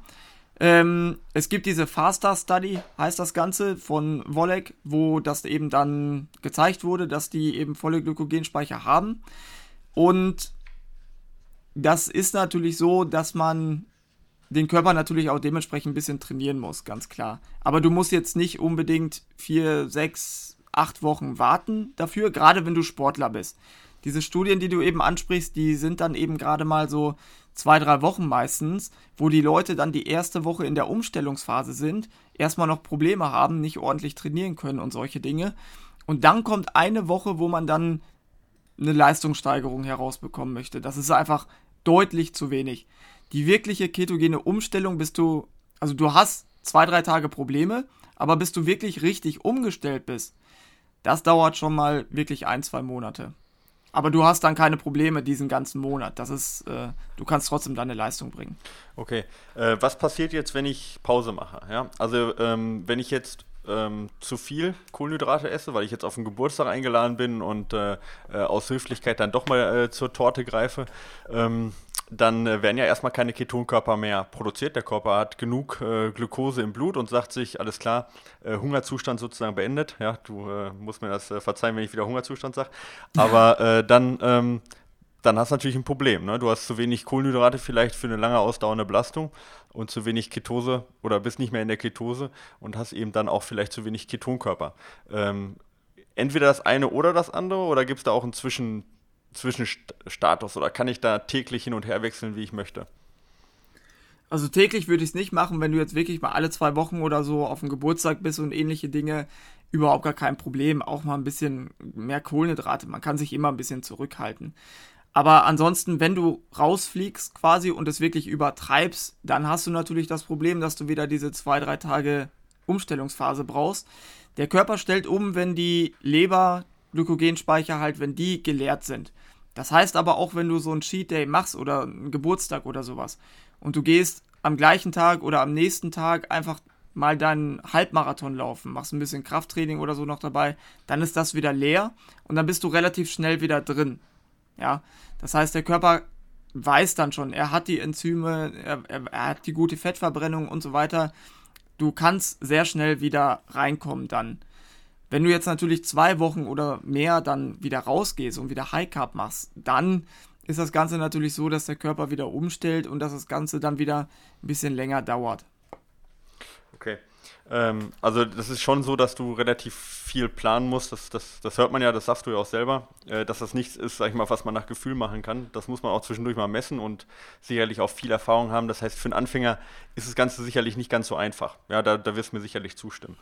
Ähm, es gibt diese Faster Study, heißt das Ganze, von Wolek, wo das eben dann gezeigt wurde, dass die eben volle Glykogenspeicher haben. Und das ist natürlich so, dass man den Körper natürlich auch dementsprechend ein bisschen trainieren muss, ganz klar. Aber du musst jetzt nicht unbedingt vier, sechs, acht Wochen warten dafür, gerade wenn du Sportler bist. Diese Studien, die du eben ansprichst, die sind dann eben gerade mal so zwei, drei Wochen meistens, wo die Leute dann die erste Woche in der Umstellungsphase sind, erstmal noch Probleme haben, nicht ordentlich trainieren können und solche Dinge. Und dann kommt eine Woche, wo man dann eine Leistungssteigerung herausbekommen möchte. Das ist einfach deutlich zu wenig. Die wirkliche ketogene Umstellung bist du, also du hast zwei, drei Tage Probleme, aber bis du wirklich richtig umgestellt bist, das dauert schon mal wirklich ein, zwei Monate. Aber du hast dann keine Probleme diesen ganzen Monat. Das ist, äh, du kannst trotzdem deine Leistung bringen. Okay. Äh, was passiert jetzt, wenn ich Pause mache? Ja? Also ähm, wenn ich jetzt ähm, zu viel Kohlenhydrate esse, weil ich jetzt auf den Geburtstag eingeladen bin und äh, äh aus Höflichkeit dann doch mal äh, zur Torte greife, ähm, dann äh, werden ja erstmal keine Ketonkörper mehr produziert. Der Körper hat genug äh, Glucose im Blut und sagt sich, alles klar, äh, Hungerzustand sozusagen beendet. Ja, du äh, musst mir das äh, verzeihen, wenn ich wieder Hungerzustand sage. Aber äh, dann, ähm, dann hast du natürlich ein Problem. Ne? Du hast zu wenig Kohlenhydrate vielleicht für eine lange ausdauernde Belastung und zu wenig Ketose oder bist nicht mehr in der Ketose und hast eben dann auch vielleicht zu wenig Ketonkörper. Ähm, entweder das eine oder das andere oder gibt es da auch einen Zwischen Zwischenstatus oder kann ich da täglich hin und her wechseln, wie ich möchte? Also täglich würde ich es nicht machen, wenn du jetzt wirklich mal alle zwei Wochen oder so auf dem Geburtstag bist und ähnliche Dinge, überhaupt gar kein Problem. Auch mal ein bisschen mehr Kohlenhydrate. Man kann sich immer ein bisschen zurückhalten. Aber ansonsten, wenn du rausfliegst quasi und es wirklich übertreibst, dann hast du natürlich das Problem, dass du wieder diese zwei, drei Tage Umstellungsphase brauchst. Der Körper stellt um, wenn die Leber Glykogenspeicher halt, wenn die geleert sind. Das heißt aber auch, wenn du so ein Cheat Day machst oder einen Geburtstag oder sowas und du gehst am gleichen Tag oder am nächsten Tag einfach mal deinen Halbmarathon laufen, machst ein bisschen Krafttraining oder so noch dabei, dann ist das wieder leer und dann bist du relativ schnell wieder drin. Ja, das heißt, der Körper weiß dann schon, er hat die Enzyme, er, er, er hat die gute Fettverbrennung und so weiter. Du kannst sehr schnell wieder reinkommen dann. Wenn du jetzt natürlich zwei Wochen oder mehr dann wieder rausgehst und wieder High Carb machst, dann ist das Ganze natürlich so, dass der Körper wieder umstellt und dass das Ganze dann wieder ein bisschen länger dauert. Okay. Ähm, also das ist schon so, dass du relativ viel planen musst. Das, das, das hört man ja, das sagst du ja auch selber, äh, dass das nichts ist, sag ich mal, was man nach Gefühl machen kann. Das muss man auch zwischendurch mal messen und sicherlich auch viel Erfahrung haben. Das heißt, für einen Anfänger ist das Ganze sicherlich nicht ganz so einfach. Ja, da, da wirst du mir sicherlich zustimmen.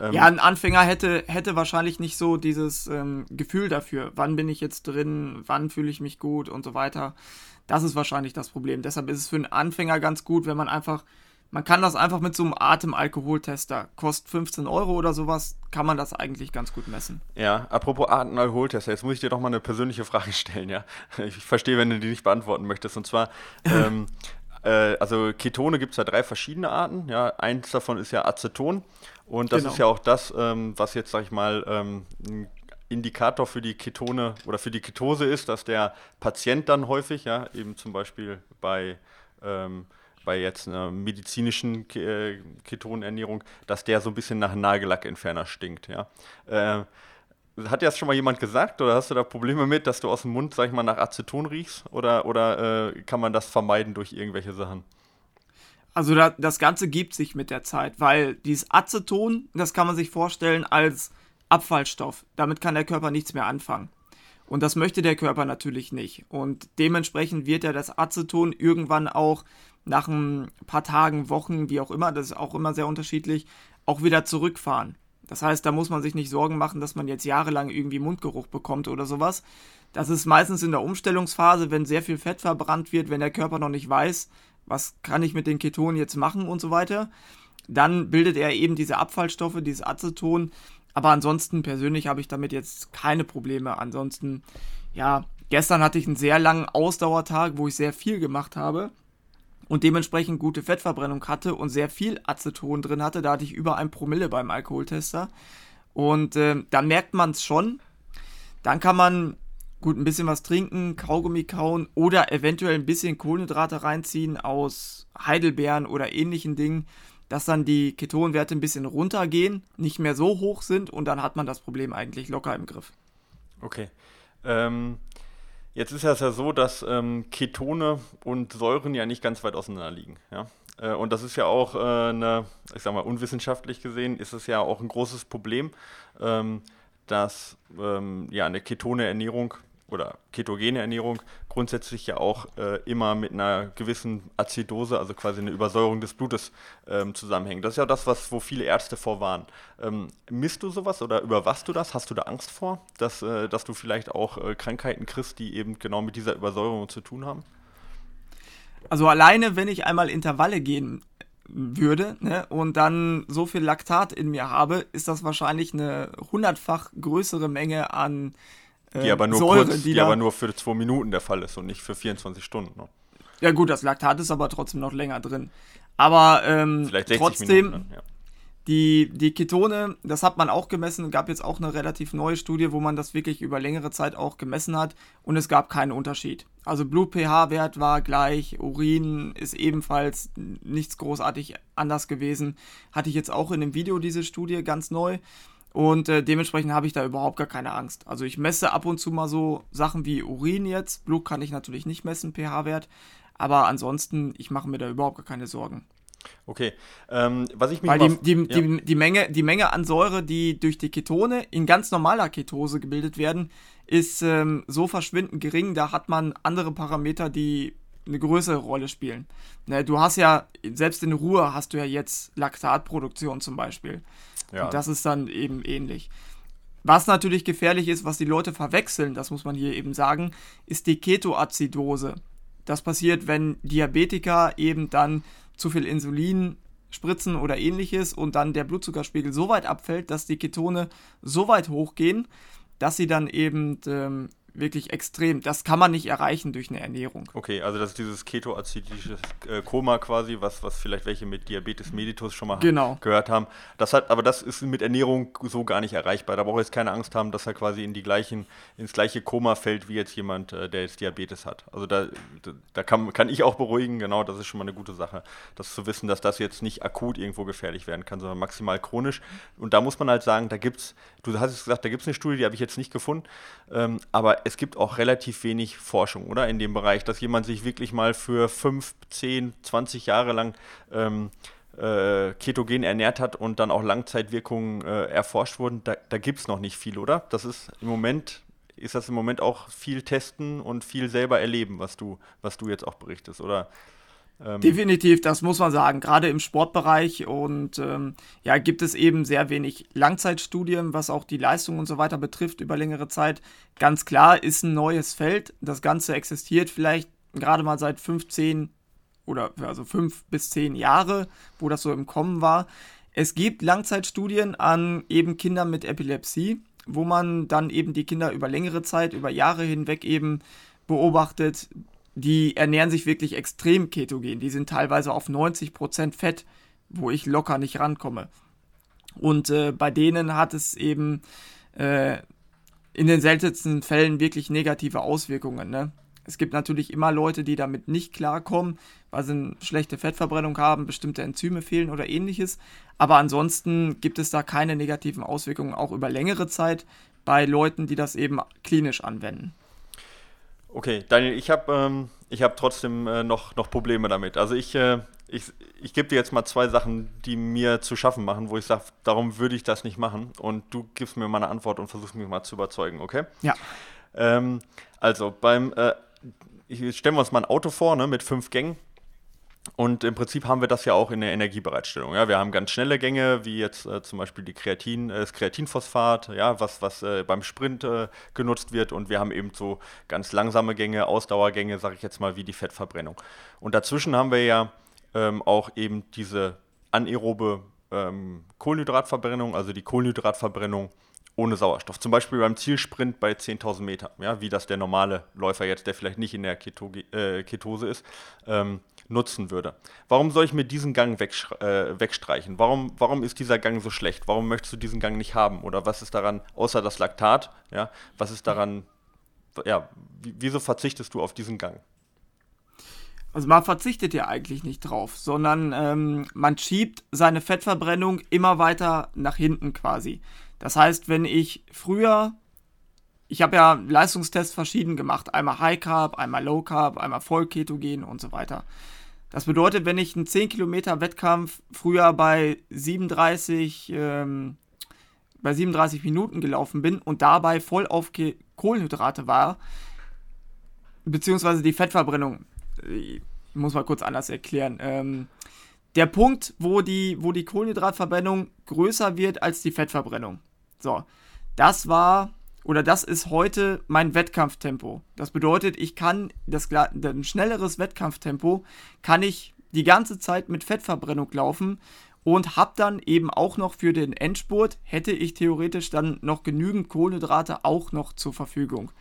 Ähm, ja, ein Anfänger hätte, hätte wahrscheinlich nicht so dieses ähm, Gefühl dafür, wann bin ich jetzt drin, wann fühle ich mich gut und so weiter. Das ist wahrscheinlich das Problem. Deshalb ist es für einen Anfänger ganz gut, wenn man einfach man kann das einfach mit so einem Atemalkoholtester, kostet 15 Euro oder sowas, kann man das eigentlich ganz gut messen. Ja, apropos Atemalkoholtester, jetzt muss ich dir doch mal eine persönliche Frage stellen, ja. Ich verstehe, wenn du die nicht beantworten möchtest. Und zwar, *laughs* ähm, äh, also Ketone gibt es ja drei verschiedene Arten. Ja, eins davon ist ja Aceton. Und das genau. ist ja auch das, ähm, was jetzt, sag ich mal, ähm, ein Indikator für die Ketone oder für die Ketose ist, dass der Patient dann häufig, ja, eben zum Beispiel bei ähm, bei jetzt einer medizinischen äh, Ketonernährung, dass der so ein bisschen nach Nagellackentferner stinkt. Ja. Äh, hat dir das schon mal jemand gesagt oder hast du da Probleme mit, dass du aus dem Mund, sag ich mal, nach Aceton riechst? Oder, oder äh, kann man das vermeiden durch irgendwelche Sachen? Also da, das Ganze gibt sich mit der Zeit, weil dieses Aceton, das kann man sich vorstellen als Abfallstoff. Damit kann der Körper nichts mehr anfangen. Und das möchte der Körper natürlich nicht. Und dementsprechend wird er das Aceton irgendwann auch nach ein paar Tagen, Wochen, wie auch immer, das ist auch immer sehr unterschiedlich, auch wieder zurückfahren. Das heißt, da muss man sich nicht Sorgen machen, dass man jetzt jahrelang irgendwie Mundgeruch bekommt oder sowas. Das ist meistens in der Umstellungsphase, wenn sehr viel Fett verbrannt wird, wenn der Körper noch nicht weiß, was kann ich mit den Ketonen jetzt machen und so weiter. Dann bildet er eben diese Abfallstoffe, dieses Aceton. Aber ansonsten persönlich habe ich damit jetzt keine Probleme. Ansonsten, ja, gestern hatte ich einen sehr langen Ausdauertag, wo ich sehr viel gemacht habe und dementsprechend gute Fettverbrennung hatte und sehr viel Aceton drin hatte. Da hatte ich über ein Promille beim Alkoholtester. Und äh, da merkt man es schon. Dann kann man gut ein bisschen was trinken, Kaugummi kauen oder eventuell ein bisschen Kohlenhydrate reinziehen aus Heidelbeeren oder ähnlichen Dingen, dass dann die Ketonwerte ein bisschen runtergehen, nicht mehr so hoch sind und dann hat man das Problem eigentlich locker im Griff. Okay. Ähm, Jetzt ist es ja so, dass ähm, Ketone und Säuren ja nicht ganz weit auseinander liegen. Ja? Äh, und das ist ja auch äh, eine, ich sag mal, unwissenschaftlich gesehen, ist es ja auch ein großes Problem, ähm, dass ähm, ja eine ketone Ernährung oder ketogene Ernährung grundsätzlich ja auch äh, immer mit einer gewissen Azidose, also quasi eine Übersäuerung des Blutes ähm, zusammenhängt. Das ist ja das, was, wo viele Ärzte vorwarnen. Ähm, misst du sowas oder überwachst du das? Hast du da Angst vor, dass, äh, dass du vielleicht auch äh, Krankheiten kriegst, die eben genau mit dieser Übersäuerung zu tun haben? Also alleine, wenn ich einmal Intervalle gehen würde ne, und dann so viel Laktat in mir habe, ist das wahrscheinlich eine hundertfach größere Menge an die ähm, aber nur Säure, kurz, die, die aber nur für zwei Minuten der Fall ist und nicht für 24 Stunden. Ne? Ja gut, das Laktat ist aber trotzdem noch länger drin. Aber ähm, trotzdem, Minuten, ja. die, die Ketone, das hat man auch gemessen, gab jetzt auch eine relativ neue Studie, wo man das wirklich über längere Zeit auch gemessen hat und es gab keinen Unterschied. Also Blut-pH-Wert war gleich, Urin ist ebenfalls nichts großartig anders gewesen. Hatte ich jetzt auch in dem Video diese Studie ganz neu. Und äh, dementsprechend habe ich da überhaupt gar keine Angst. Also ich messe ab und zu mal so Sachen wie Urin jetzt. Blut kann ich natürlich nicht messen, pH-Wert. Aber ansonsten, ich mache mir da überhaupt gar keine Sorgen. Okay. Ähm, was ich mich Weil die, die, ja. die, die, Menge, die Menge an Säure, die durch die Ketone in ganz normaler Ketose gebildet werden, ist ähm, so verschwindend gering. Da hat man andere Parameter, die eine größere Rolle spielen. Ne, du hast ja, selbst in Ruhe hast du ja jetzt Laktatproduktion zum Beispiel. Ja. Und das ist dann eben ähnlich. Was natürlich gefährlich ist, was die Leute verwechseln, das muss man hier eben sagen, ist die Ketoazidose. Das passiert, wenn Diabetiker eben dann zu viel Insulin spritzen oder ähnliches und dann der Blutzuckerspiegel so weit abfällt, dass die Ketone so weit hochgehen, dass sie dann eben ähm, wirklich extrem. Das kann man nicht erreichen durch eine Ernährung. Okay, also das ist dieses ketoazidische äh, Koma quasi, was, was vielleicht welche mit Diabetes mellitus schon mal genau. gehört haben. Das hat, aber das ist mit Ernährung so gar nicht erreichbar. Da braucht jetzt keine Angst haben, dass er quasi in die gleichen, ins gleiche Koma fällt wie jetzt jemand, äh, der jetzt Diabetes hat. Also da, da kann, kann ich auch beruhigen, genau, das ist schon mal eine gute Sache, das zu wissen, dass das jetzt nicht akut irgendwo gefährlich werden kann, sondern maximal chronisch. Und da muss man halt sagen, da gibt es, du hast es gesagt, da gibt es eine Studie, die habe ich jetzt nicht gefunden, ähm, aber es gibt auch relativ wenig Forschung, oder? In dem Bereich, dass jemand sich wirklich mal für 5, 10, 20 Jahre lang ähm, äh, ketogen ernährt hat und dann auch Langzeitwirkungen äh, erforscht wurden, da, da gibt es noch nicht viel, oder? Das ist im Moment, ist das im Moment auch viel testen und viel selber erleben, was du, was du jetzt auch berichtest, oder? Ähm Definitiv, das muss man sagen, gerade im Sportbereich und ähm, ja, gibt es eben sehr wenig Langzeitstudien, was auch die Leistung und so weiter betrifft über längere Zeit. Ganz klar ist ein neues Feld. Das Ganze existiert vielleicht gerade mal seit 15 oder also 5 bis 10 Jahre, wo das so im Kommen war. Es gibt Langzeitstudien an eben Kindern mit Epilepsie, wo man dann eben die Kinder über längere Zeit, über Jahre hinweg eben beobachtet, die ernähren sich wirklich extrem ketogen. Die sind teilweise auf 90% Fett, wo ich locker nicht rankomme. Und äh, bei denen hat es eben äh, in den seltensten Fällen wirklich negative Auswirkungen. Ne? Es gibt natürlich immer Leute, die damit nicht klarkommen, weil sie eine schlechte Fettverbrennung haben, bestimmte Enzyme fehlen oder ähnliches. Aber ansonsten gibt es da keine negativen Auswirkungen, auch über längere Zeit bei Leuten, die das eben klinisch anwenden. Okay, Daniel, ich habe ähm, hab trotzdem äh, noch, noch Probleme damit. Also ich, äh, ich, ich gebe dir jetzt mal zwei Sachen, die mir zu schaffen machen, wo ich sage, darum würde ich das nicht machen. Und du gibst mir mal eine Antwort und versuchst mich mal zu überzeugen, okay? Ja. Ähm, also beim, äh, stellen wir uns mal ein Auto vor, ne, mit fünf Gängen. Und im Prinzip haben wir das ja auch in der Energiebereitstellung. Ja, wir haben ganz schnelle Gänge, wie jetzt äh, zum Beispiel die Kreatin, äh, das Kreatinphosphat, ja, was, was äh, beim Sprint äh, genutzt wird. Und wir haben eben so ganz langsame Gänge, Ausdauergänge, sage ich jetzt mal, wie die Fettverbrennung. Und dazwischen haben wir ja ähm, auch eben diese anaerobe ähm, Kohlenhydratverbrennung, also die Kohlenhydratverbrennung ohne Sauerstoff. Zum Beispiel beim Zielsprint bei 10.000 Meter, ja, wie das der normale Läufer jetzt, der vielleicht nicht in der Keto äh, Ketose ist, ähm, nutzen würde. Warum soll ich mir diesen Gang äh, wegstreichen? Warum, warum ist dieser Gang so schlecht? Warum möchtest du diesen Gang nicht haben? Oder was ist daran, außer das Laktat, ja, was ist daran, ja, wieso verzichtest du auf diesen Gang? Also man verzichtet ja eigentlich nicht drauf, sondern ähm, man schiebt seine Fettverbrennung immer weiter nach hinten quasi. Das heißt, wenn ich früher, ich habe ja Leistungstests verschieden gemacht, einmal High Carb, einmal Low Carb, einmal Vollketogen und so weiter. Das bedeutet, wenn ich einen 10 Kilometer Wettkampf früher bei 37, ähm, bei 37 Minuten gelaufen bin und dabei voll auf Kohlenhydrate war, beziehungsweise die Fettverbrennung, ich muss mal kurz anders erklären. Ähm, der Punkt, wo die, wo die Kohlenhydratverbrennung größer wird als die Fettverbrennung. So, das war oder das ist heute mein Wettkampftempo. Das bedeutet, ich kann das ein schnelleres Wettkampftempo kann ich die ganze Zeit mit Fettverbrennung laufen und habe dann eben auch noch für den Endspurt hätte ich theoretisch dann noch genügend Kohlenhydrate auch noch zur Verfügung.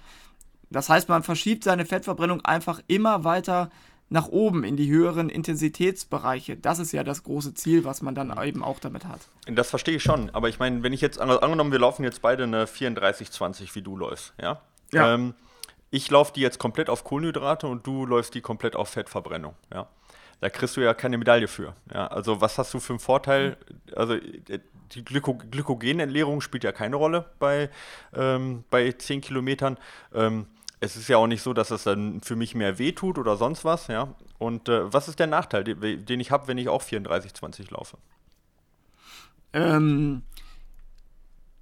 Das heißt, man verschiebt seine Fettverbrennung einfach immer weiter nach oben in die höheren Intensitätsbereiche. Das ist ja das große Ziel, was man dann eben auch damit hat. Das verstehe ich schon, aber ich meine, wenn ich jetzt angenommen, wir laufen jetzt beide eine 34-20, wie du läufst, ja? ja. Ähm, ich laufe die jetzt komplett auf Kohlenhydrate und du läufst die komplett auf Fettverbrennung, ja? Da kriegst du ja keine Medaille für. Ja? Also was hast du für einen Vorteil? Also die Glyko Glykogenentleerung spielt ja keine Rolle bei, ähm, bei 10 Kilometern. Ähm, es ist ja auch nicht so, dass es dann für mich mehr wehtut oder sonst was, ja. Und äh, was ist der Nachteil, den, ich habe, wenn ich auch 34,20 laufe? Ähm,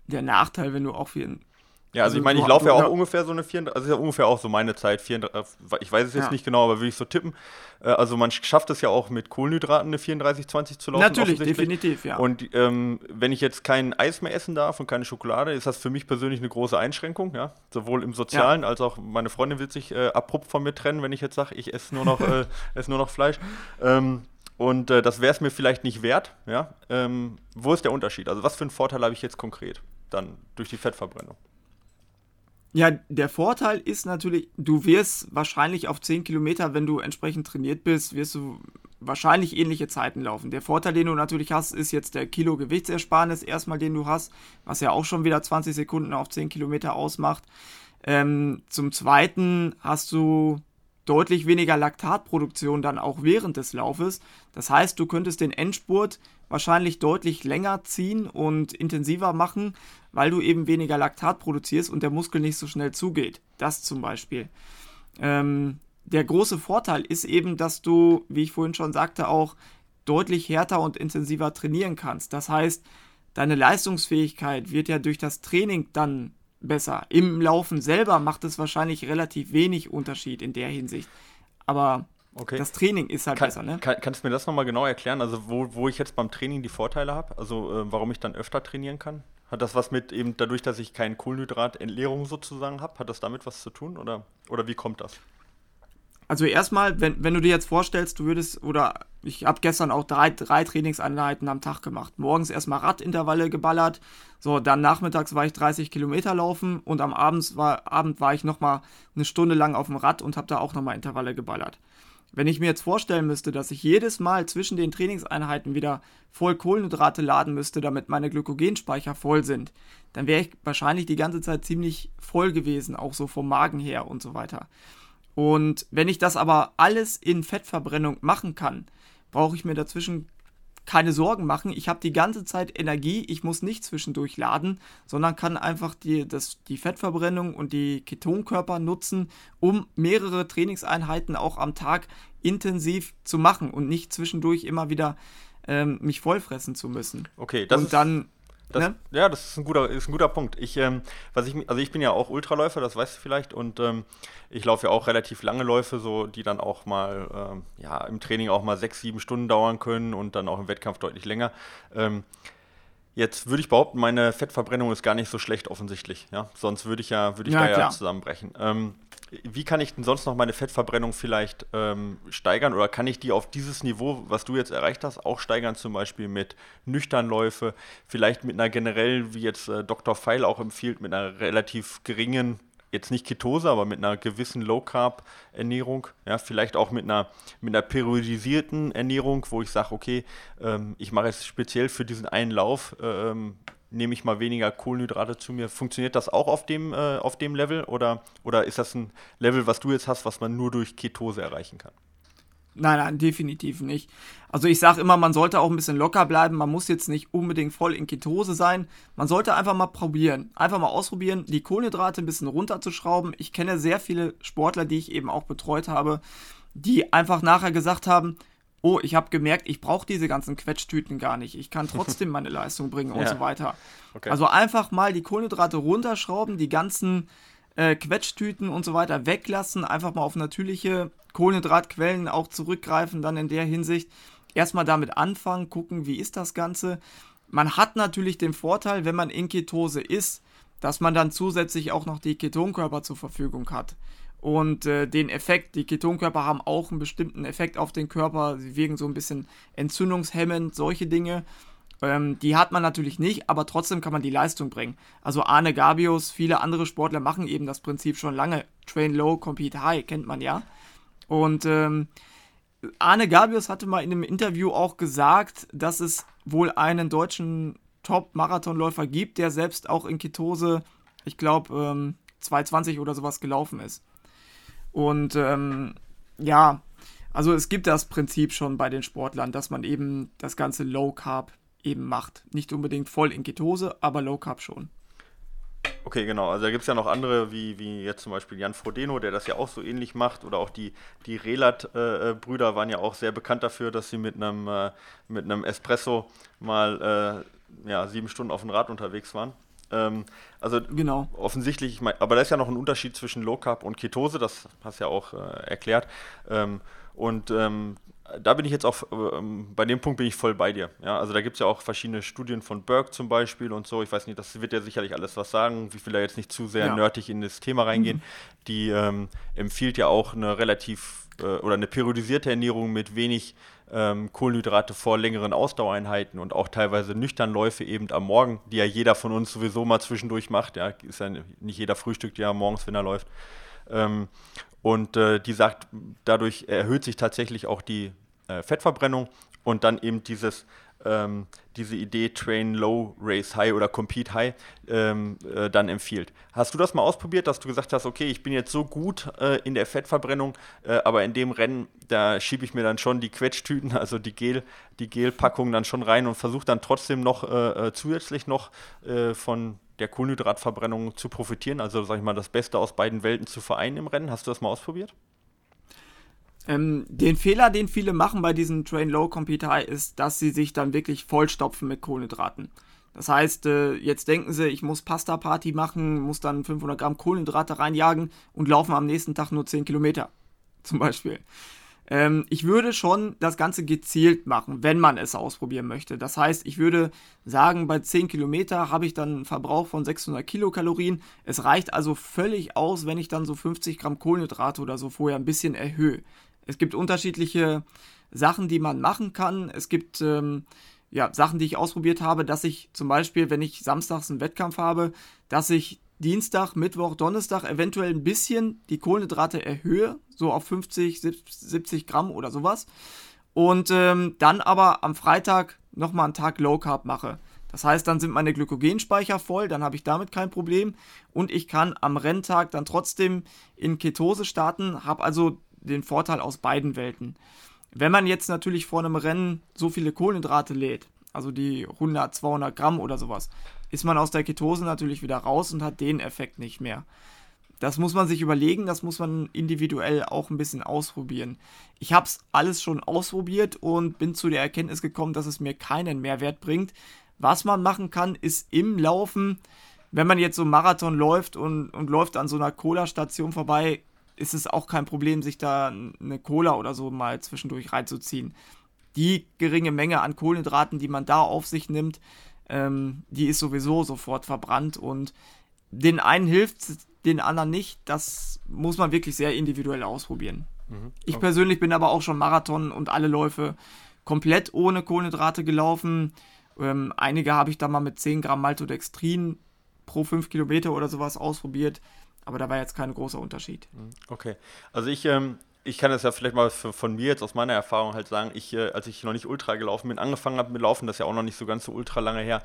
der Nachteil, wenn du auch 34, ja, also, also ich meine, ich laufe ja auch ungefähr so eine 34, also ist ja ungefähr auch so meine Zeit, 34, äh, ich weiß es jetzt ja. nicht genau, aber würde ich so tippen. Äh, also man schafft es ja auch mit Kohlenhydraten eine 34, 20 zu laufen. Natürlich, definitiv, ja. Und ähm, wenn ich jetzt kein Eis mehr essen darf und keine Schokolade, ist das für mich persönlich eine große Einschränkung, ja. Sowohl im Sozialen ja. als auch meine Freundin wird sich äh, abrupt von mir trennen, wenn ich jetzt sage, ich esse nur noch, *laughs* äh, esse nur noch Fleisch. Ähm, und äh, das wäre es mir vielleicht nicht wert, ja. Ähm, wo ist der Unterschied? Also was für einen Vorteil habe ich jetzt konkret dann durch die Fettverbrennung? Ja, der Vorteil ist natürlich, du wirst wahrscheinlich auf 10 Kilometer, wenn du entsprechend trainiert bist, wirst du wahrscheinlich ähnliche Zeiten laufen. Der Vorteil, den du natürlich hast, ist jetzt der Kilo Gewichtsersparnis erstmal, den du hast, was ja auch schon wieder 20 Sekunden auf 10 Kilometer ausmacht. Ähm, zum Zweiten hast du deutlich weniger Laktatproduktion dann auch während des Laufes. Das heißt, du könntest den Endspurt wahrscheinlich deutlich länger ziehen und intensiver machen, weil du eben weniger Laktat produzierst und der Muskel nicht so schnell zugeht. Das zum Beispiel. Ähm, der große Vorteil ist eben, dass du, wie ich vorhin schon sagte, auch deutlich härter und intensiver trainieren kannst. Das heißt, deine Leistungsfähigkeit wird ja durch das Training dann besser. Im Laufen selber macht es wahrscheinlich relativ wenig Unterschied in der Hinsicht. Aber okay. das Training ist halt kann, besser, ne? Kann, kannst du mir das nochmal genau erklären? Also, wo, wo ich jetzt beim Training die Vorteile habe? Also, äh, warum ich dann öfter trainieren kann? Hat das was mit eben dadurch, dass ich keinen Kohlenhydratentleerung sozusagen habe? Hat das damit was zu tun oder, oder wie kommt das? Also erstmal, wenn, wenn du dir jetzt vorstellst, du würdest, oder ich habe gestern auch drei, drei Trainingseinheiten am Tag gemacht. Morgens erstmal Radintervalle geballert, so, dann nachmittags war ich 30 Kilometer laufen und am Abend war, Abend war ich nochmal eine Stunde lang auf dem Rad und habe da auch nochmal Intervalle geballert. Wenn ich mir jetzt vorstellen müsste, dass ich jedes Mal zwischen den Trainingseinheiten wieder voll Kohlenhydrate laden müsste, damit meine Glykogenspeicher voll sind, dann wäre ich wahrscheinlich die ganze Zeit ziemlich voll gewesen, auch so vom Magen her und so weiter. Und wenn ich das aber alles in Fettverbrennung machen kann, brauche ich mir dazwischen keine Sorgen machen. Ich habe die ganze Zeit Energie, ich muss nicht zwischendurch laden, sondern kann einfach die, das, die Fettverbrennung und die Ketonkörper nutzen, um mehrere Trainingseinheiten auch am Tag intensiv zu machen und nicht zwischendurch immer wieder ähm, mich vollfressen zu müssen. Okay, das und dann das, ne? Ja, das ist ein guter, ist ein guter Punkt. Ich, ähm, was ich, also ich bin ja auch Ultraläufer, das weißt du vielleicht, und ähm, ich laufe ja auch relativ lange Läufe, so die dann auch mal ähm, ja, im Training auch mal sechs, sieben Stunden dauern können und dann auch im Wettkampf deutlich länger. Ähm, jetzt würde ich behaupten, meine Fettverbrennung ist gar nicht so schlecht offensichtlich. Ja? Sonst würde ich ja, würde ich ja, da ja zusammenbrechen. Wie kann ich denn sonst noch meine Fettverbrennung vielleicht ähm, steigern oder kann ich die auf dieses Niveau, was du jetzt erreicht hast, auch steigern, zum Beispiel mit Nüchternläufe, vielleicht mit einer generell, wie jetzt äh, Dr. Feil auch empfiehlt, mit einer relativ geringen, jetzt nicht Ketose, aber mit einer gewissen Low-Carb-Ernährung, ja, vielleicht auch mit einer, mit einer periodisierten Ernährung, wo ich sage, okay, ähm, ich mache jetzt speziell für diesen einen Lauf ähm, nehme ich mal weniger Kohlenhydrate zu mir. Funktioniert das auch auf dem, äh, auf dem Level oder, oder ist das ein Level, was du jetzt hast, was man nur durch Ketose erreichen kann? Nein, nein, definitiv nicht. Also ich sage immer, man sollte auch ein bisschen locker bleiben. Man muss jetzt nicht unbedingt voll in Ketose sein. Man sollte einfach mal probieren. Einfach mal ausprobieren, die Kohlenhydrate ein bisschen runterzuschrauben. Ich kenne sehr viele Sportler, die ich eben auch betreut habe, die einfach nachher gesagt haben, oh, ich habe gemerkt, ich brauche diese ganzen Quetschtüten gar nicht. Ich kann trotzdem meine Leistung bringen und *laughs* ja. so weiter. Okay. Also einfach mal die Kohlenhydrate runterschrauben, die ganzen äh, Quetschtüten und so weiter weglassen, einfach mal auf natürliche Kohlenhydratquellen auch zurückgreifen, dann in der Hinsicht erstmal damit anfangen, gucken, wie ist das Ganze. Man hat natürlich den Vorteil, wenn man in Ketose ist, dass man dann zusätzlich auch noch die Ketonkörper zur Verfügung hat und äh, den Effekt, die Ketonkörper haben auch einen bestimmten Effekt auf den Körper, sie wirken so ein bisschen entzündungshemmend, solche Dinge. Ähm, die hat man natürlich nicht, aber trotzdem kann man die Leistung bringen. Also Arne Gabius, viele andere Sportler machen eben das Prinzip schon lange. Train low, compete high, kennt man ja. Und ähm, Arne Gabius hatte mal in einem Interview auch gesagt, dass es wohl einen deutschen Top-Marathonläufer gibt, der selbst auch in Ketose, ich glaube, ähm, 220 oder sowas gelaufen ist. Und ähm, ja, also es gibt das Prinzip schon bei den Sportlern, dass man eben das ganze Low Carb eben macht. Nicht unbedingt voll in Ketose, aber Low Carb schon. Okay, genau. Also da gibt es ja noch andere, wie, wie jetzt zum Beispiel Jan Frodeno, der das ja auch so ähnlich macht. Oder auch die, die Relat-Brüder äh, äh waren ja auch sehr bekannt dafür, dass sie mit einem, äh, Espresso mal äh, ja, sieben Stunden auf dem Rad unterwegs waren. Ähm, also genau. offensichtlich, ich mein, aber da ist ja noch ein Unterschied zwischen Low Carb und Ketose, das hast du ja auch äh, erklärt. Ähm, und ähm, da bin ich jetzt auch, ähm, bei dem Punkt bin ich voll bei dir. Ja, also da gibt es ja auch verschiedene Studien von Burke zum Beispiel und so. Ich weiß nicht, das wird ja sicherlich alles was sagen. Ich will da jetzt nicht zu sehr ja. nerdig in das Thema reingehen. Mhm. Die ähm, empfiehlt ja auch eine relativ äh, oder eine periodisierte Ernährung mit wenig ähm, Kohlenhydrate vor längeren Ausdauereinheiten und auch teilweise Nüchternläufe eben am Morgen, die ja jeder von uns sowieso mal zwischendurch macht. Ja, ist ja nicht jeder frühstückt ja morgens, wenn er läuft. Ähm, und äh, die sagt, dadurch erhöht sich tatsächlich auch die äh, Fettverbrennung und dann eben dieses ähm, diese Idee Train Low, Race High oder Compete High ähm, äh, dann empfiehlt. Hast du das mal ausprobiert, dass du gesagt hast, okay, ich bin jetzt so gut äh, in der Fettverbrennung, äh, aber in dem Rennen, da schiebe ich mir dann schon die Quetschtüten, *laughs* also die Gel, die Gelpackung dann schon rein und versuche dann trotzdem noch äh, äh, zusätzlich noch äh, von der Kohlenhydratverbrennung zu profitieren, also sag ich mal, das Beste aus beiden Welten zu vereinen im Rennen. Hast du das mal ausprobiert? Ähm, den Fehler, den viele machen bei diesem Train Low Compete High, ist, dass sie sich dann wirklich vollstopfen mit Kohlenhydraten. Das heißt, äh, jetzt denken sie, ich muss Pasta Party machen, muss dann 500 Gramm Kohlenhydrate reinjagen und laufen am nächsten Tag nur 10 Kilometer. *laughs* Zum Beispiel. Ähm, ich würde schon das Ganze gezielt machen, wenn man es ausprobieren möchte. Das heißt, ich würde sagen, bei 10 Kilometer habe ich dann einen Verbrauch von 600 Kilokalorien. Es reicht also völlig aus, wenn ich dann so 50 Gramm Kohlenhydrate oder so vorher ein bisschen erhöhe. Es gibt unterschiedliche Sachen, die man machen kann. Es gibt ähm, ja, Sachen, die ich ausprobiert habe, dass ich zum Beispiel, wenn ich samstags einen Wettkampf habe, dass ich Dienstag, Mittwoch, Donnerstag eventuell ein bisschen die Kohlenhydrate erhöhe, so auf 50, 70 Gramm oder sowas. Und ähm, dann aber am Freitag nochmal einen Tag Low Carb mache. Das heißt, dann sind meine Glykogenspeicher voll, dann habe ich damit kein Problem und ich kann am Renntag dann trotzdem in Ketose starten, habe also den Vorteil aus beiden Welten. Wenn man jetzt natürlich vor einem Rennen so viele Kohlenhydrate lädt, also die 100, 200 Gramm oder sowas, ist man aus der Ketose natürlich wieder raus und hat den Effekt nicht mehr. Das muss man sich überlegen, das muss man individuell auch ein bisschen ausprobieren. Ich habe es alles schon ausprobiert und bin zu der Erkenntnis gekommen, dass es mir keinen Mehrwert bringt. Was man machen kann, ist im Laufen, wenn man jetzt so einen Marathon läuft und, und läuft an so einer Cola-Station vorbei, ist es auch kein Problem, sich da eine Cola oder so mal zwischendurch reinzuziehen. Die geringe Menge an Kohlenhydraten, die man da auf sich nimmt, ähm, die ist sowieso sofort verbrannt und den einen hilft, den anderen nicht. Das muss man wirklich sehr individuell ausprobieren. Mhm. Ich persönlich bin aber auch schon Marathon und alle Läufe komplett ohne Kohlenhydrate gelaufen. Ähm, einige habe ich da mal mit 10 Gramm Maltodextrin pro 5 Kilometer oder sowas ausprobiert. Aber da war jetzt kein großer Unterschied. Mhm. Okay. Also ich, ähm, ich kann das ja vielleicht mal von mir jetzt aus meiner Erfahrung halt sagen, ich, äh, als ich noch nicht Ultra gelaufen bin, angefangen habe mit Laufen, das ist ja auch noch nicht so ganz so ultra lange her,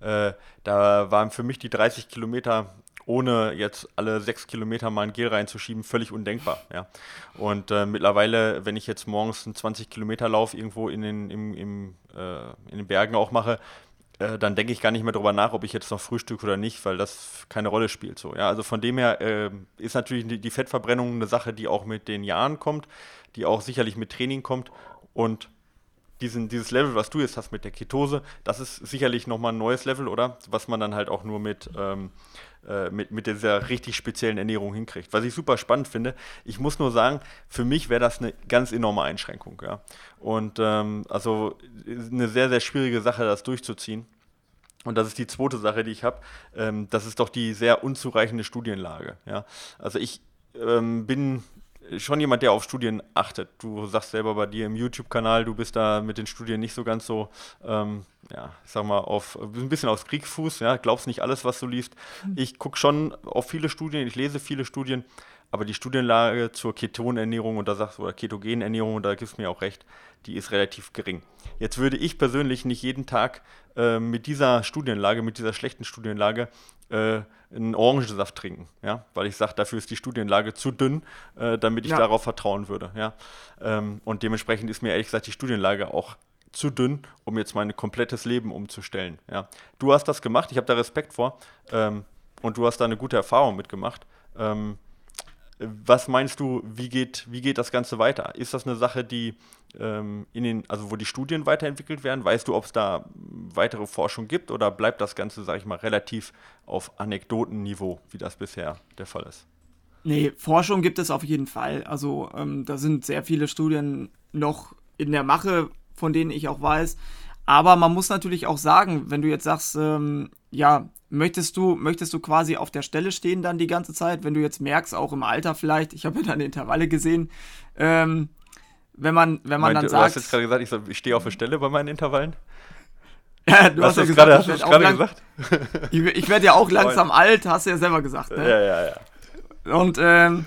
äh, da waren für mich die 30 Kilometer ohne jetzt alle sechs Kilometer mal ein Gel reinzuschieben, völlig undenkbar. Ja. Und äh, mittlerweile, wenn ich jetzt morgens einen 20 Kilometer Lauf irgendwo in den, im, im, äh, in den Bergen auch mache, äh, dann denke ich gar nicht mehr darüber nach, ob ich jetzt noch frühstücke oder nicht, weil das keine Rolle spielt. So, ja? Also von dem her äh, ist natürlich die, die, Fettverbrennung eine Sache, die auch mit den Jahren kommt, die auch sicherlich mit Training kommt. Und diesen, dieses Level, was du jetzt hast mit der Ketose, das ist sicherlich nochmal ein neues Level, oder? Was man dann halt auch nur mit, ähm, äh, mit, mit dieser richtig speziellen Ernährung hinkriegt. Was ich super spannend finde. Ich muss nur sagen, für mich wäre das eine ganz enorme Einschränkung, ja. Und ähm, also eine sehr, sehr schwierige Sache, das durchzuziehen. Und das ist die zweite Sache, die ich habe. Ähm, das ist doch die sehr unzureichende Studienlage. Ja? Also ich ähm, bin schon jemand, der auf Studien achtet. Du sagst selber bei dir im YouTube-Kanal, du bist da mit den Studien nicht so ganz so, ähm, ja, ich sag mal, auf ein bisschen aus Kriegsfuß, ja, glaubst nicht alles, was du liest. Ich gucke schon auf viele Studien, ich lese viele Studien, aber die Studienlage zur Ketonernährung und da sagst du, oder Ketogenernährung, und da gibst du mir auch recht, die ist relativ gering. Jetzt würde ich persönlich nicht jeden Tag äh, mit dieser Studienlage, mit dieser schlechten Studienlage, äh, einen Orangensaft trinken, ja, weil ich sage, dafür ist die Studienlage zu dünn, äh, damit ich ja. darauf vertrauen würde, ja. Ähm, und dementsprechend ist mir ehrlich gesagt die Studienlage auch zu dünn, um jetzt mein komplettes Leben umzustellen, ja. Du hast das gemacht, ich habe da Respekt vor ähm, und du hast da eine gute Erfahrung mitgemacht. Ähm, was meinst du, wie geht, wie geht das Ganze weiter? Ist das eine Sache, die ähm, in den, also wo die Studien weiterentwickelt werden? Weißt du, ob es da weitere Forschung gibt oder bleibt das Ganze, sage ich mal, relativ auf Anekdotenniveau, wie das bisher der Fall ist? Nee, Forschung gibt es auf jeden Fall. Also ähm, da sind sehr viele Studien noch in der Mache, von denen ich auch weiß. Aber man muss natürlich auch sagen, wenn du jetzt sagst, ähm, ja, möchtest du, möchtest du quasi auf der Stelle stehen dann die ganze Zeit, wenn du jetzt merkst, auch im Alter vielleicht, ich habe ja dann Intervalle gesehen, ähm, wenn man, wenn man Meint, dann du sagt. Du hast jetzt gerade gesagt, ich, so, ich stehe auf der Stelle bei meinen Intervallen? *laughs* Ja, du hast, hast ja gesagt, grade, hast gerade gesagt? *laughs* ich, ich werde ja auch langsam alt, hast du ja selber gesagt, ne? Ja, ja, ja. Und ähm,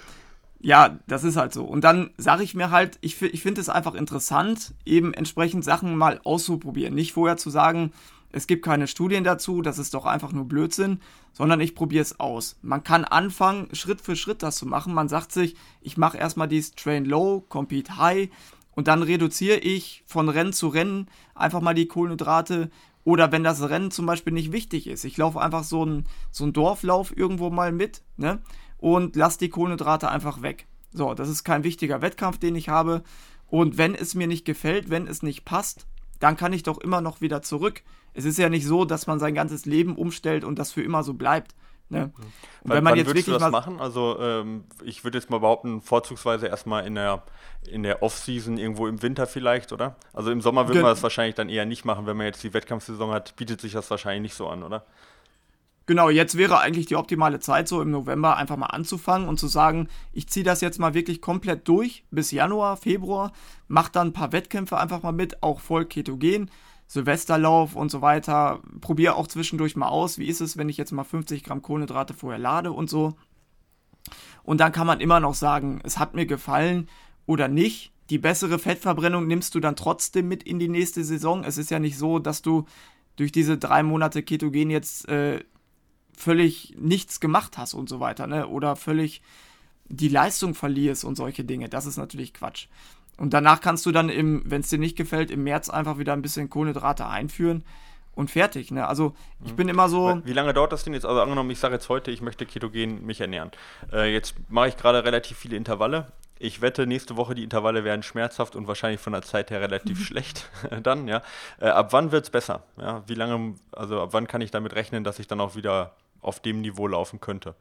ja, das ist halt so. Und dann sage ich mir halt, ich, ich finde es einfach interessant, eben entsprechend Sachen mal auszuprobieren. Nicht vorher zu sagen, es gibt keine Studien dazu, das ist doch einfach nur Blödsinn, sondern ich probiere es aus. Man kann anfangen, Schritt für Schritt das zu machen. Man sagt sich, ich mache erstmal dieses Train Low, Compete High und dann reduziere ich von Rennen zu Rennen einfach mal die Kohlenhydrate. Oder wenn das Rennen zum Beispiel nicht wichtig ist, ich laufe einfach so einen so Dorflauf irgendwo mal mit ne? Und lasse die Kohlenhydrate einfach weg. So, das ist kein wichtiger Wettkampf, den ich habe. Und wenn es mir nicht gefällt, wenn es nicht passt, dann kann ich doch immer noch wieder zurück. Es ist ja nicht so, dass man sein ganzes Leben umstellt und das für immer so bleibt. Ne? Und wenn man jetzt wirklich du das machen? Also ähm, ich würde jetzt mal behaupten, vorzugsweise erstmal in der, in der Off-Season irgendwo im Winter vielleicht, oder? Also im Sommer würde man das wahrscheinlich dann eher nicht machen, wenn man jetzt die Wettkampfsaison hat, bietet sich das wahrscheinlich nicht so an, oder? Genau, jetzt wäre eigentlich die optimale Zeit, so im November einfach mal anzufangen und zu sagen, ich ziehe das jetzt mal wirklich komplett durch bis Januar, Februar, mach dann ein paar Wettkämpfe einfach mal mit, auch voll ketogen, Silvesterlauf und so weiter. Probiere auch zwischendurch mal aus, wie ist es, wenn ich jetzt mal 50 Gramm Kohlenhydrate vorher lade und so. Und dann kann man immer noch sagen, es hat mir gefallen oder nicht. Die bessere Fettverbrennung nimmst du dann trotzdem mit in die nächste Saison. Es ist ja nicht so, dass du durch diese drei Monate Ketogen jetzt äh, völlig nichts gemacht hast und so weiter, ne? Oder völlig die Leistung verlierst und solche Dinge. Das ist natürlich Quatsch. Und danach kannst du dann im, wenn es dir nicht gefällt, im März einfach wieder ein bisschen Kohlenhydrate einführen und fertig. Ne? Also ich mhm. bin immer so. Wie lange dauert das denn jetzt? Also angenommen, ich sage jetzt heute, ich möchte ketogen mich ernähren. Äh, jetzt mache ich gerade relativ viele Intervalle. Ich wette, nächste Woche die Intervalle werden schmerzhaft und wahrscheinlich von der Zeit her relativ *laughs* schlecht *laughs* dann, ja. Äh, ab wann wird es besser? Ja? Wie lange, also ab wann kann ich damit rechnen, dass ich dann auch wieder auf dem Niveau laufen könnte.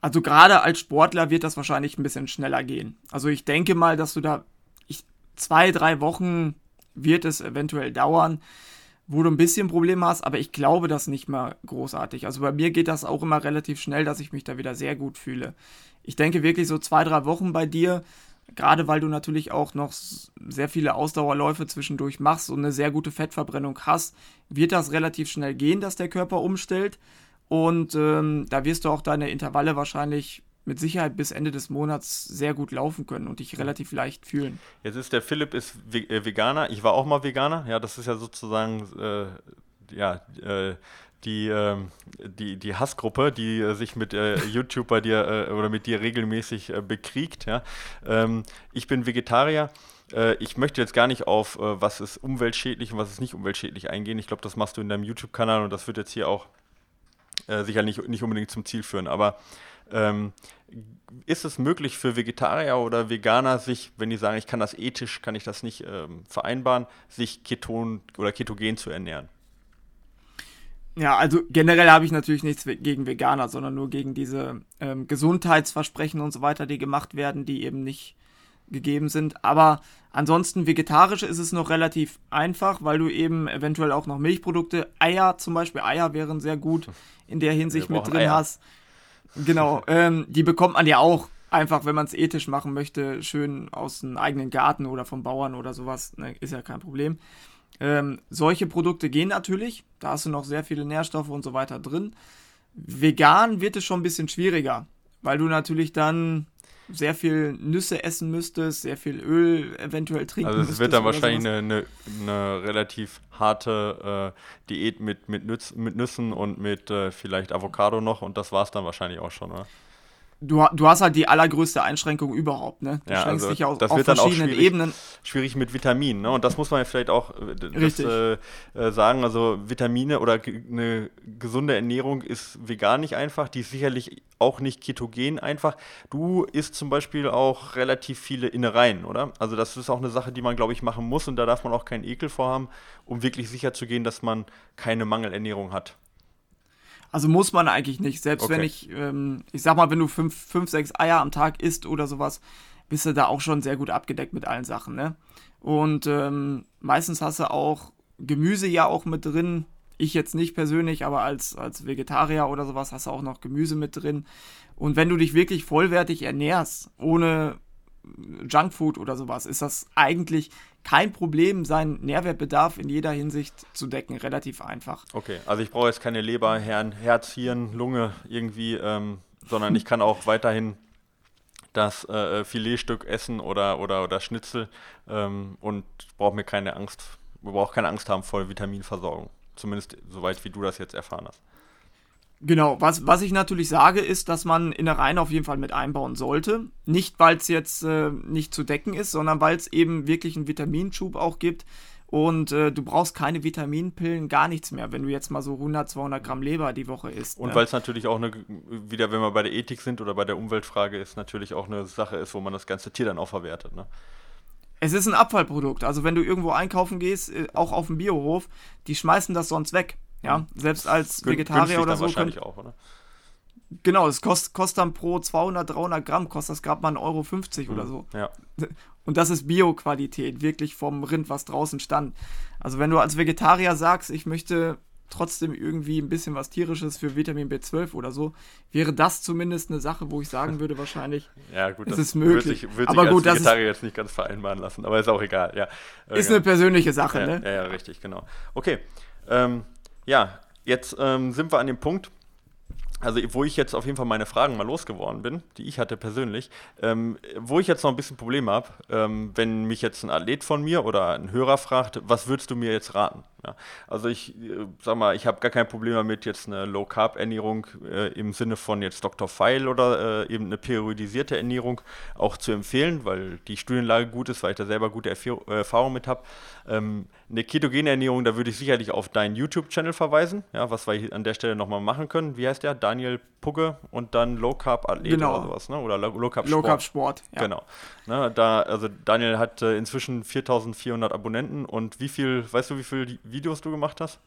Also gerade als Sportler wird das wahrscheinlich ein bisschen schneller gehen. Also ich denke mal, dass du da ich, zwei, drei Wochen wird es eventuell dauern, wo du ein bisschen Probleme hast, aber ich glaube das nicht mal großartig. Also bei mir geht das auch immer relativ schnell, dass ich mich da wieder sehr gut fühle. Ich denke wirklich so zwei, drei Wochen bei dir Gerade weil du natürlich auch noch sehr viele Ausdauerläufe zwischendurch machst und eine sehr gute Fettverbrennung hast, wird das relativ schnell gehen, dass der Körper umstellt. Und ähm, da wirst du auch deine Intervalle wahrscheinlich mit Sicherheit bis Ende des Monats sehr gut laufen können und dich relativ leicht fühlen. Jetzt ist der Philipp ist äh, Veganer. Ich war auch mal Veganer. Ja, das ist ja sozusagen äh, ja, äh, die, äh, die, die Hassgruppe, die äh, sich mit äh, YouTube bei dir oder mit dir regelmäßig bekriegt. Ja? Ähm, ich bin Vegetarier. Ich möchte jetzt gar nicht auf, was ist umweltschädlich und was ist nicht umweltschädlich eingehen. Ich glaube, das machst du in deinem YouTube-Kanal und das wird jetzt hier auch sicher nicht, nicht unbedingt zum Ziel führen. Aber ähm, ist es möglich für Vegetarier oder Veganer, sich, wenn die sagen, ich kann das ethisch, kann ich das nicht ähm, vereinbaren, sich keton oder ketogen zu ernähren? Ja, also generell habe ich natürlich nichts gegen Veganer, sondern nur gegen diese ähm, Gesundheitsversprechen und so weiter, die gemacht werden, die eben nicht gegeben sind. Aber ansonsten vegetarisch ist es noch relativ einfach, weil du eben eventuell auch noch Milchprodukte, Eier zum Beispiel, Eier wären sehr gut in der Hinsicht mit drin Eier. hast. Genau, ähm, die bekommt man ja auch einfach, wenn man es ethisch machen möchte, schön aus dem eigenen Garten oder vom Bauern oder sowas, ne, ist ja kein Problem. Ähm, solche Produkte gehen natürlich, da hast du noch sehr viele Nährstoffe und so weiter drin. Vegan wird es schon ein bisschen schwieriger, weil du natürlich dann sehr viel Nüsse essen müsstest, sehr viel Öl eventuell trinken Also es wird dann wahrscheinlich eine, eine, eine, relativ harte äh, Diät mit, mit, Nütz, mit Nüssen und mit äh, vielleicht Avocado noch und das war es dann wahrscheinlich auch schon, oder? Du, du hast halt die allergrößte Einschränkung überhaupt, ne? Du ja, schränkst also dich auf, das auf wird dann verschiedenen auch schwierig, Ebenen. Schwierig mit Vitaminen, ne? Und das muss man ja vielleicht auch äh, das, äh, äh, sagen. Also Vitamine oder eine gesunde Ernährung ist vegan nicht einfach, die ist sicherlich auch nicht ketogen einfach. Du isst zum Beispiel auch relativ viele Innereien, oder? Also das ist auch eine Sache, die man, glaube ich, machen muss und da darf man auch keinen Ekel vorhaben, um wirklich sicher zu gehen, dass man keine Mangelernährung hat. Also muss man eigentlich nicht. Selbst okay. wenn ich, ähm, ich sag mal, wenn du fünf, fünf, sechs Eier am Tag isst oder sowas, bist du da auch schon sehr gut abgedeckt mit allen Sachen, ne? Und ähm, meistens hast du auch Gemüse ja auch mit drin. Ich jetzt nicht persönlich, aber als, als Vegetarier oder sowas hast du auch noch Gemüse mit drin. Und wenn du dich wirklich vollwertig ernährst, ohne Junkfood oder sowas, ist das eigentlich kein Problem, seinen Nährwertbedarf in jeder Hinsicht zu decken. Relativ einfach. Okay, also ich brauche jetzt keine Leber, Herz, Hirn, Lunge irgendwie, ähm, sondern ich kann auch weiterhin das äh, Filetstück essen oder, oder, oder Schnitzel ähm, und brauche mir keine Angst, brauche keine Angst haben vor Vitaminversorgung. Zumindest soweit, wie du das jetzt erfahren hast. Genau, was, was ich natürlich sage, ist, dass man Innereien auf jeden Fall mit einbauen sollte. Nicht, weil es jetzt äh, nicht zu decken ist, sondern weil es eben wirklich einen Vitaminschub auch gibt und äh, du brauchst keine Vitaminpillen, gar nichts mehr, wenn du jetzt mal so 100, 200 Gramm Leber die Woche isst. Und ne? weil es natürlich auch eine, wieder, wenn wir bei der Ethik sind oder bei der Umweltfrage ist, natürlich auch eine Sache ist, wo man das ganze Tier dann auch verwertet. Ne? Es ist ein Abfallprodukt. Also wenn du irgendwo einkaufen gehst, äh, auch auf dem Biohof, die schmeißen das sonst weg. Ja, selbst als Vegetarier oder so. wahrscheinlich Könnt, auch, oder? genau, es kostet, kostet dann pro 200, 300 Gramm, kostet das gerade mal 1,50 Euro 50 oder so. Ja. *laughs* Und das ist Bio-Qualität, wirklich vom Rind, was draußen stand. Also wenn du als Vegetarier sagst, ich möchte trotzdem irgendwie ein bisschen was tierisches für Vitamin B12 oder so, wäre das zumindest eine Sache, wo ich sagen würde, wahrscheinlich, *laughs* Ja, gut, Es das ist möglich. Wird sich, wird Aber sich gut, als Vegetarier jetzt nicht ganz vereinbaren lassen, aber ist auch egal, ja. ist Ja. eine persönliche Sache, ja, ne? ja, ja, richtig, genau. Okay, ähm, ja, jetzt ähm, sind wir an dem Punkt, also wo ich jetzt auf jeden Fall meine Fragen mal losgeworden bin, die ich hatte persönlich, ähm, wo ich jetzt noch ein bisschen Probleme habe, ähm, wenn mich jetzt ein Athlet von mir oder ein Hörer fragt, was würdest du mir jetzt raten? Ja, also ich äh, sag mal, ich habe gar kein Problem damit, jetzt eine Low-Carb-Ernährung äh, im Sinne von jetzt Dr. Feil oder äh, eben eine periodisierte Ernährung auch zu empfehlen, weil die Studienlage gut ist, weil ich da selber gute Erf- äh, Erfahrung mit habe. Ähm, eine ketogene Ernährung, da würde ich sicherlich auf deinen YouTube-Channel verweisen, ja, was wir an der Stelle nochmal machen können. Wie heißt der? Daniel Pugge und dann Low Carb Athlet Genau. oder sowas, ne? Oder Low Low Carb Low Sport. Carb Sport. Ja. Genau. Ne, da, also Daniel hat äh, inzwischen 4400 Abonnenten und wie viel, weißt du, wie viele Videos du gemacht hast?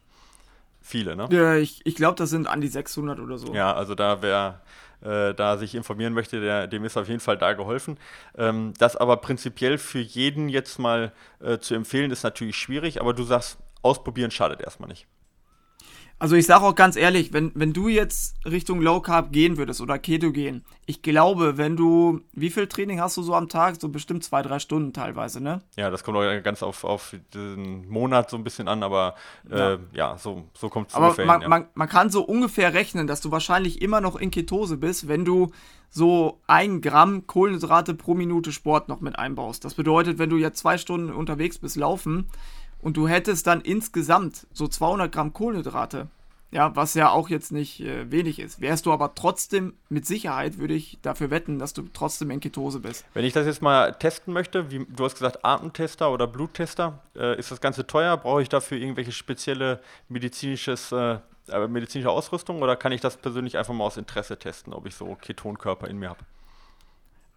Viele, ne? Ja, ich ich glaube, das sind an die 600 oder so. Ja, also da wer äh, da sich informieren möchte, der, dem ist auf jeden Fall da geholfen. Ähm, das aber prinzipiell für jeden jetzt mal äh, zu empfehlen, ist natürlich schwierig, aber du sagst, ausprobieren schadet erstmal nicht. Also ich sage auch ganz ehrlich, wenn, wenn du jetzt Richtung Low Carb gehen würdest oder Keto gehen, ich glaube, wenn du, wie viel Training hast du so am Tag? So bestimmt zwei, drei Stunden teilweise, ne? Ja, das kommt auch ganz auf, auf den Monat so ein bisschen an, aber äh, ja. Ja. so, so kommt es Aber ungefähr man, hin. Ja. man, man kann so ungefähr rechnen, dass du wahrscheinlich immer noch in Ketose bist, wenn du so ein Gramm Kohlenhydrate pro Minute Sport noch mit einbaust. Das bedeutet, wenn du jetzt zwei Stunden unterwegs bist, laufen und du hättest dann insgesamt so 200 Gramm Kohlenhydrate, ja, was ja auch jetzt nicht äh, wenig ist, wärst du aber trotzdem mit Sicherheit, würde ich dafür wetten, dass du trotzdem in Ketose bist. Wenn ich das jetzt mal testen möchte, wie du hast gesagt, Atemtester oder Bluttester, äh, ist das Ganze teuer? Brauche ich dafür irgendwelche spezielle medizinisches, äh, äh, medizinische Ausrüstung oder kann ich das persönlich einfach mal aus Interesse testen, ob ich so Ketonkörper in mir habe?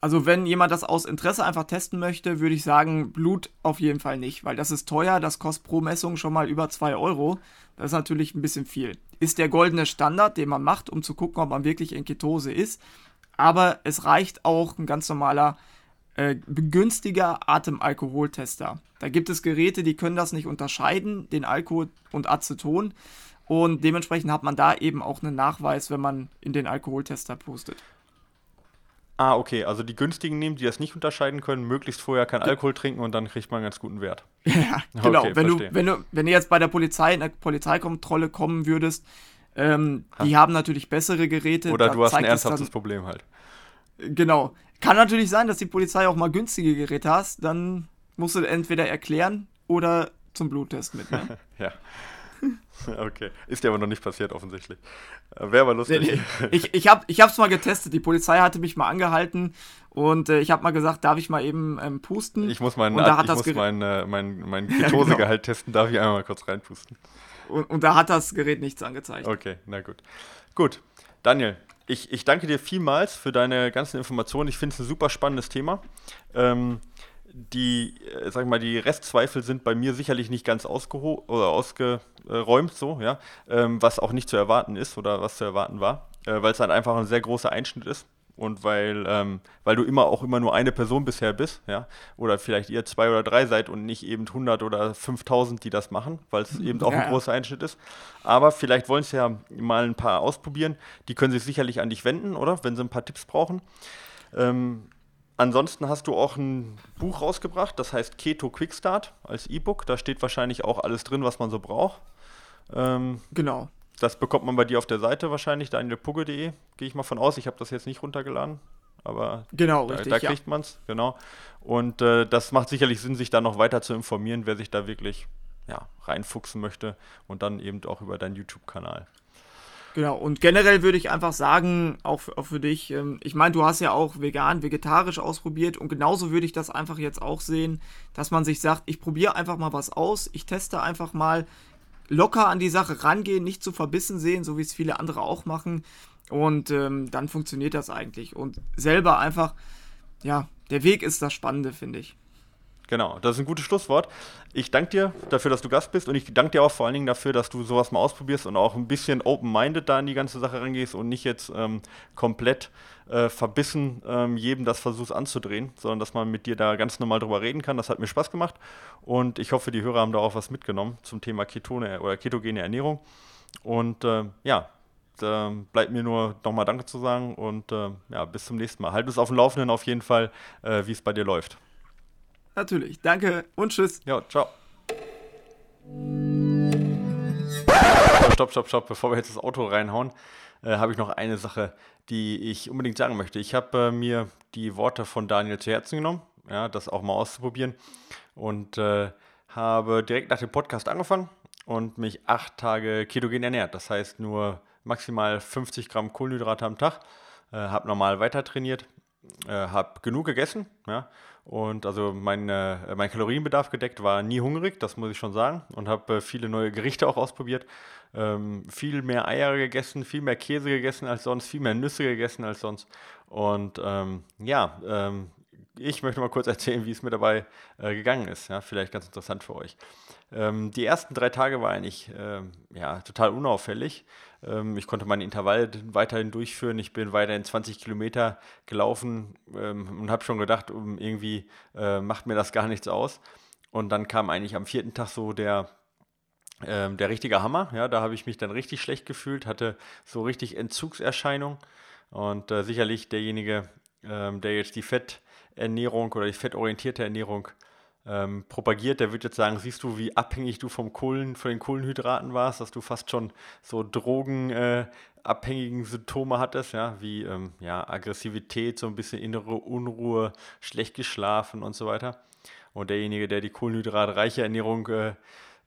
Also wenn jemand das aus Interesse einfach testen möchte, würde ich sagen, Blut auf jeden Fall nicht, weil das ist teuer, das kostet pro Messung schon mal über 2 Euro. Das ist natürlich ein bisschen viel. Ist der goldene Standard, den man macht, um zu gucken, ob man wirklich in Ketose ist. Aber es reicht auch ein ganz normaler, äh, begünstiger Atemalkoholtester. Da gibt es Geräte, die können das nicht unterscheiden, den Alkohol und Aceton. Und dementsprechend hat man da eben auch einen Nachweis, wenn man in den Alkoholtester pustet. Ah, okay, also die günstigen nehmen, die das nicht unterscheiden können, möglichst vorher kein Alkohol trinken und dann kriegt man einen ganz guten Wert. *laughs* Ja, *laughs* genau. Okay, wenn, du, wenn, du, wenn du jetzt bei der Polizei in der Polizeikontrolle kommen würdest, ähm, die haben natürlich bessere Geräte. Oder du hast ein ernsthaftes Problem halt. Dann, genau. Kann natürlich sein, dass die Polizei auch mal günstige Geräte hast. Dann musst du entweder erklären oder zum Bluttest mit. Ne? *laughs* Ja. *laughs* Okay. Ist dir aber noch nicht passiert, offensichtlich. Äh, Wäre aber lustig. ich ich habe es mal getestet. Die Polizei hatte mich mal angehalten und äh, ich habe mal gesagt, darf ich mal eben ähm, pusten? Ich muss meinen da ich muss Gerät- mein, äh, mein, mein *laughs* Ketosegehalt testen. Darf ich einmal mal kurz reinpusten? und, und da hat das Gerät nichts angezeigt. Okay, na gut. Gut, Daniel, ich, ich danke dir vielmals für deine ganzen Informationen. Ich finde es ein super spannendes Thema. Ähm, die, äh, sag ich mal, die Restzweifel sind bei mir sicherlich nicht ganz ausgeräumt, so, ja, ähm, was auch nicht zu erwarten ist oder was zu erwarten war, äh, weil es dann einfach ein sehr großer Einschnitt ist und weil, ähm, weil du immer auch immer nur eine Person bisher bist, ja, oder vielleicht ihr zwei oder drei seid und nicht eben 100 oder 5000, die das machen, weil es eben auch Ja, ein großer Einschnitt ist. Aber vielleicht wollen es ja mal ein paar ausprobieren. Die können sich sicherlich an dich wenden, oder? Wenn sie ein paar Tipps brauchen. Ähm, ansonsten hast du auch ein Buch rausgebracht, das heißt Keto Quickstart als E-Book. Da steht wahrscheinlich auch alles drin, was man so braucht. Ähm, Genau. das bekommt man bei dir auf der Seite wahrscheinlich, danielpugge.de, gehe ich mal von aus. Ich habe das jetzt nicht runtergeladen, aber Genau, da, richtig. da ja. kriegt man es, genau. Und äh, das macht sicherlich Sinn, sich da noch weiter zu informieren, wer sich da wirklich ja, reinfuchsen möchte und dann eben auch über deinen YouTube-Kanal. Genau, und generell würde ich einfach sagen, auch, auch für dich, ähm, ich meine, du hast ja auch vegan, vegetarisch ausprobiert und genauso würde ich das einfach jetzt auch sehen, dass man sich sagt, ich probiere einfach mal was aus, ich teste einfach mal locker an die Sache rangehen, nicht zu verbissen sehen, so wie es viele andere auch machen und ähm, dann funktioniert das eigentlich und selber einfach, ja, der Weg ist das Spannende, finde ich. Genau, das ist ein gutes Schlusswort. Ich danke dir dafür, dass du Gast bist und ich danke dir auch vor allen Dingen dafür, dass du sowas mal ausprobierst und auch ein bisschen open-minded da in die ganze Sache rangehst und nicht jetzt ähm, komplett äh, verbissen ähm, jedem das versuchst anzudrehen, sondern dass man mit dir da ganz normal drüber reden kann. Das hat mir Spaß gemacht und ich hoffe, die Hörer haben da auch was mitgenommen zum Thema Ketone oder ketogene Ernährung. Und äh, ja, da bleibt mir nur nochmal Danke zu sagen und äh, ja, bis zum nächsten Mal. Halt uns auf dem Laufenden auf jeden Fall, äh, wie es bei dir läuft. Natürlich. Danke und tschüss. Ja, ciao. Stopp, stopp, stopp. Bevor wir jetzt das Auto reinhauen, äh, habe ich noch eine Sache, die ich unbedingt sagen möchte. Ich habe äh, mir die Worte von Daniel zu Herzen genommen, ja, das auch mal auszuprobieren und äh, habe direkt nach dem Podcast angefangen und mich acht Tage ketogen ernährt. Das heißt nur maximal 50 Gramm Kohlenhydrate am Tag. Äh, habe normal weiter trainiert, äh, habe genug gegessen, ja, und also mein, äh, mein Kalorienbedarf gedeckt, war nie hungrig, das muss ich schon sagen. Und habe äh, viele neue Gerichte auch ausprobiert. Ähm, viel mehr Eier gegessen, viel mehr Käse gegessen als sonst, viel mehr Nüsse gegessen als sonst. Und ähm, ja, ähm, ich möchte mal kurz erzählen, wie es mir dabei äh, gegangen ist. Ja, vielleicht ganz interessant für euch. Ähm, die ersten drei Tage war eigentlich ähm, ja, total unauffällig. Ähm, ich konnte meine Intervalle weiterhin durchführen. Ich bin weiterhin 20 Kilometer gelaufen ähm, und habe schon gedacht, um, irgendwie äh, macht mir das gar nichts aus. Und dann kam eigentlich am vierten Tag so der, ähm, der richtige Hammer. Ja, da habe ich mich dann richtig schlecht gefühlt, hatte so richtig Entzugserscheinung. Und äh, sicherlich derjenige, ähm, der jetzt die Fetternährung oder die fettorientierte Ernährung ähm, propagiert, der wird jetzt sagen, siehst du, wie abhängig du vom Kohlen, von den Kohlenhydraten warst, dass du fast schon so drogenabhängigen äh, Symptome hattest, ja, wie ähm, ja, Aggressivität, so ein bisschen innere Unruhe, schlecht geschlafen und so weiter. Und derjenige, der die kohlenhydratreiche Ernährung äh,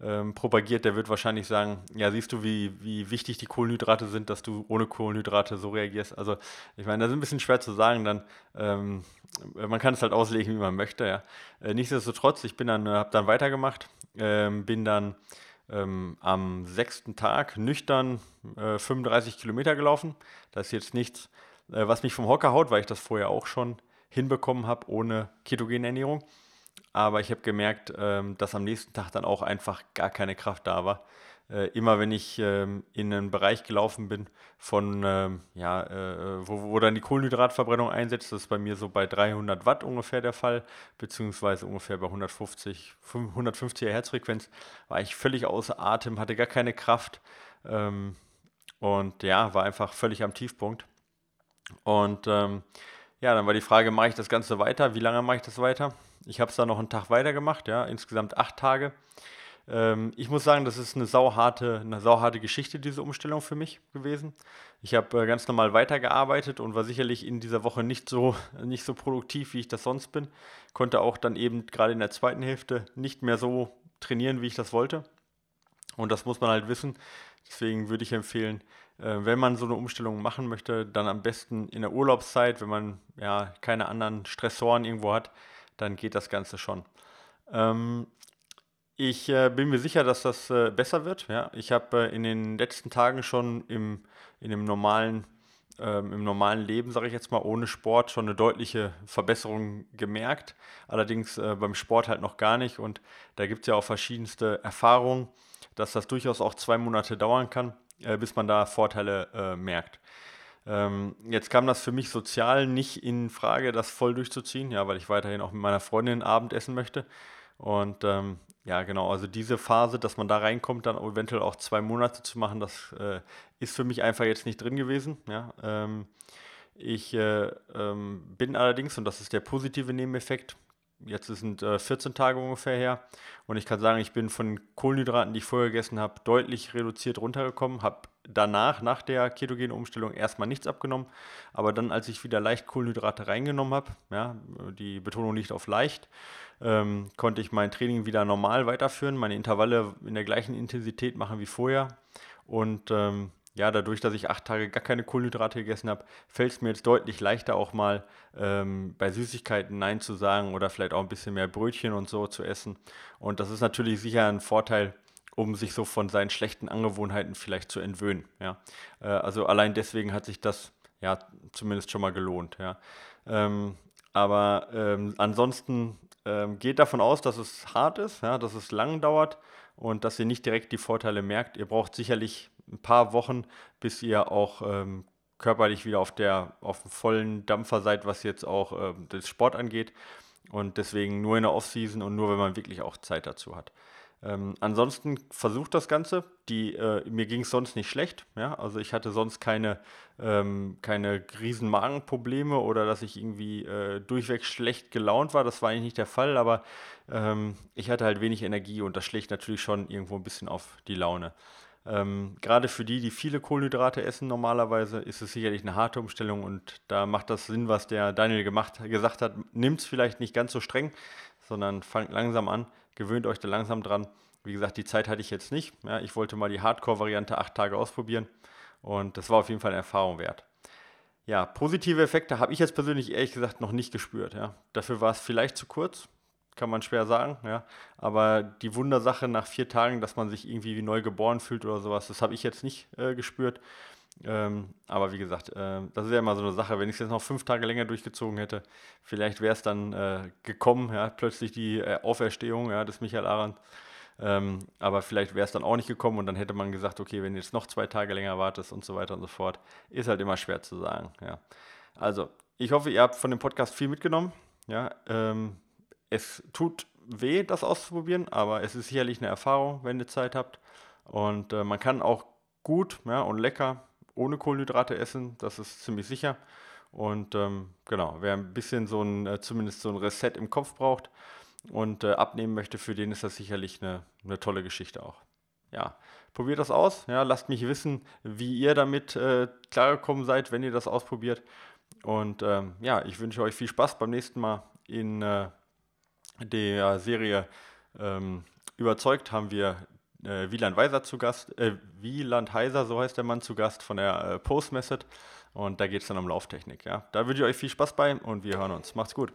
ähm, propagiert, der wird wahrscheinlich sagen, ja, siehst du, wie, wie wichtig die Kohlenhydrate sind, dass du ohne Kohlenhydrate so reagierst. Also ich meine, das ist ein bisschen schwer zu sagen, dann ähm, man kann es halt auslegen, wie man möchte, ja. Äh, nichtsdestotrotz, ich bin dann, äh, habe dann weitergemacht, ähm, bin dann ähm, am sechsten Tag nüchtern äh, 35 Kilometer gelaufen. Das ist jetzt nichts, äh, was mich vom Hocker haut, weil ich das vorher auch schon hinbekommen habe ohne ketogene Ernährung. Aber ich habe gemerkt, ähm, dass am nächsten Tag dann auch einfach gar keine Kraft da war. Äh, immer wenn ich ähm, in einen Bereich gelaufen bin, von, ähm, ja, äh, wo, wo dann die Kohlenhydratverbrennung einsetzt, das ist bei mir so bei 300 Watt ungefähr der Fall, beziehungsweise ungefähr bei 150, 150er Herzfrequenz, war ich völlig außer Atem, hatte gar keine Kraft und ja, war einfach völlig am Tiefpunkt. Und ähm, ja, dann war die Frage, mache ich das Ganze weiter? Wie lange mache ich das weiter? Ich habe es dann noch einen Tag weiter gemacht, ja, insgesamt acht Tage. Ähm, ich muss sagen, das ist eine sauharte, eine sauharte Geschichte, diese Umstellung für mich gewesen. Ich habe äh, ganz normal weitergearbeitet und war sicherlich in dieser Woche nicht so, *laughs* nicht so produktiv, wie ich das sonst bin. Konnte auch dann eben gerade in der zweiten Hälfte nicht mehr so trainieren, wie ich das wollte. Und das muss man halt wissen. Deswegen würde ich empfehlen, äh, wenn man so eine Umstellung machen möchte, dann am besten in der Urlaubszeit, wenn man ja keine anderen Stressoren irgendwo hat, dann geht das Ganze schon. Ähm, ich äh, bin mir sicher, dass das äh, besser wird. Ja? Ich habe äh, in den letzten Tagen schon im, in dem normalen, ähm, im normalen Leben, sage ich jetzt mal, ohne Sport schon eine deutliche Verbesserung gemerkt. Allerdings äh, beim Sport halt noch gar nicht. Und da gibt es ja auch verschiedenste Erfahrungen, dass das durchaus auch zwei Monate dauern kann, äh, bis man da Vorteile äh, merkt. Ähm, jetzt kam das für mich sozial nicht in Frage, das voll durchzuziehen, ja, weil ich weiterhin auch mit meiner Freundin Abend essen möchte. Und ähm, ja, genau, also diese Phase, dass man da reinkommt, dann eventuell auch zwei Monate zu machen, das äh, ist für mich einfach jetzt nicht drin gewesen. Ja. Ähm, ich äh, ähm, bin allerdings, und das ist der positive Nebeneffekt, jetzt sind äh, 14 Tage ungefähr her, und ich kann sagen, ich bin von Kohlenhydraten, die ich vorher gegessen habe, deutlich reduziert runtergekommen, habe danach, nach der ketogenen Umstellung, erstmal nichts abgenommen. Aber dann, als ich wieder leicht Kohlenhydrate reingenommen habe, ja, die Betonung liegt auf leicht, ähm, konnte ich mein Training wieder normal weiterführen, meine Intervalle in der gleichen Intensität machen wie vorher. Und ähm, ja, dadurch, dass ich acht Tage gar keine Kohlenhydrate gegessen habe, fällt es mir jetzt deutlich leichter auch mal ähm, bei Süßigkeiten Nein zu sagen oder vielleicht auch ein bisschen mehr Brötchen und so zu essen. Und das ist natürlich sicher ein Vorteil, um sich so von seinen schlechten Angewohnheiten vielleicht zu entwöhnen. Ja. Äh, also allein deswegen hat sich das ja zumindest schon mal gelohnt. Ja. Ähm, aber ähm, ansonsten ähm, geht davon aus, dass es hart ist, ja, dass es lang dauert und dass ihr nicht direkt die Vorteile merkt. Ihr braucht sicherlich ein paar Wochen, bis ihr auch ähm, körperlich wieder auf der auf dem vollen Dampfer seid, was jetzt auch ähm, das Sport angeht. Und deswegen nur in der Offseason und nur, wenn man wirklich auch Zeit dazu hat. Ähm, ansonsten versucht das Ganze. Die, äh, mir ging es sonst nicht schlecht. Ja? Also ich hatte sonst keine, ähm, keine riesen Magenprobleme oder dass ich irgendwie äh, durchweg schlecht gelaunt war. Das war eigentlich nicht der Fall, aber ähm, ich hatte halt wenig Energie und das schlägt natürlich schon irgendwo ein bisschen auf die Laune. Ähm, Gerade für die, die viele Kohlenhydrate essen normalerweise, ist es sicherlich eine harte Umstellung und da macht das Sinn, was der Daniel gemacht, gesagt hat. Nimmt es vielleicht nicht ganz so streng, sondern fangt langsam an gewöhnt euch da langsam dran. Wie gesagt, die Zeit hatte ich jetzt nicht. Ja, ich wollte mal die Hardcore-Variante acht Tage ausprobieren und das war auf jeden Fall eine Erfahrung wert. Ja, positive Effekte habe ich jetzt persönlich ehrlich gesagt noch nicht gespürt. Ja. Dafür war es vielleicht zu kurz, kann man schwer sagen. Ja. Aber die Wundersache nach vier Tagen, dass man sich irgendwie wie neu geboren fühlt oder sowas, das habe ich jetzt nicht äh, gespürt. Ähm, aber wie gesagt, äh, das ist ja immer so eine Sache. Wenn ich es jetzt noch fünf Tage länger durchgezogen hätte, vielleicht wäre es dann äh, gekommen, ja, plötzlich die äh, Auferstehung ja, des Michael Arendt. Ähm, aber vielleicht wäre es dann auch nicht gekommen und dann hätte man gesagt, okay, wenn du jetzt noch zwei Tage länger wartest und so weiter und so fort, ist halt immer schwer zu sagen. Ja. Also, ich hoffe, ihr habt von dem Podcast viel mitgenommen. Ja, ähm, es tut weh, das auszuprobieren, aber es ist sicherlich eine Erfahrung, wenn ihr Zeit habt. Und äh, man kann auch gut ja, und lecker ohne Kohlenhydrate essen, das ist ziemlich sicher. Und ähm, genau, wer ein bisschen so ein, äh, zumindest so ein Reset im Kopf braucht und äh, abnehmen möchte, für den ist das sicherlich eine, eine tolle Geschichte auch. Ja, probiert das aus. Ja, lasst mich wissen, wie ihr damit äh, klargekommen seid, wenn ihr das ausprobiert. Und ähm, ja, ich wünsche euch viel Spaß beim nächsten Mal in äh, der Serie ähm, Überzeugt haben wir äh, Wieland Weiser zu Gast, äh, Wieland Heiser, so heißt der Mann, zu Gast von der äh, Post Method. Und da geht es dann um Lauftechnik. Ja? Da wünsche ich euch viel Spaß bei und wir hören uns. Macht's gut.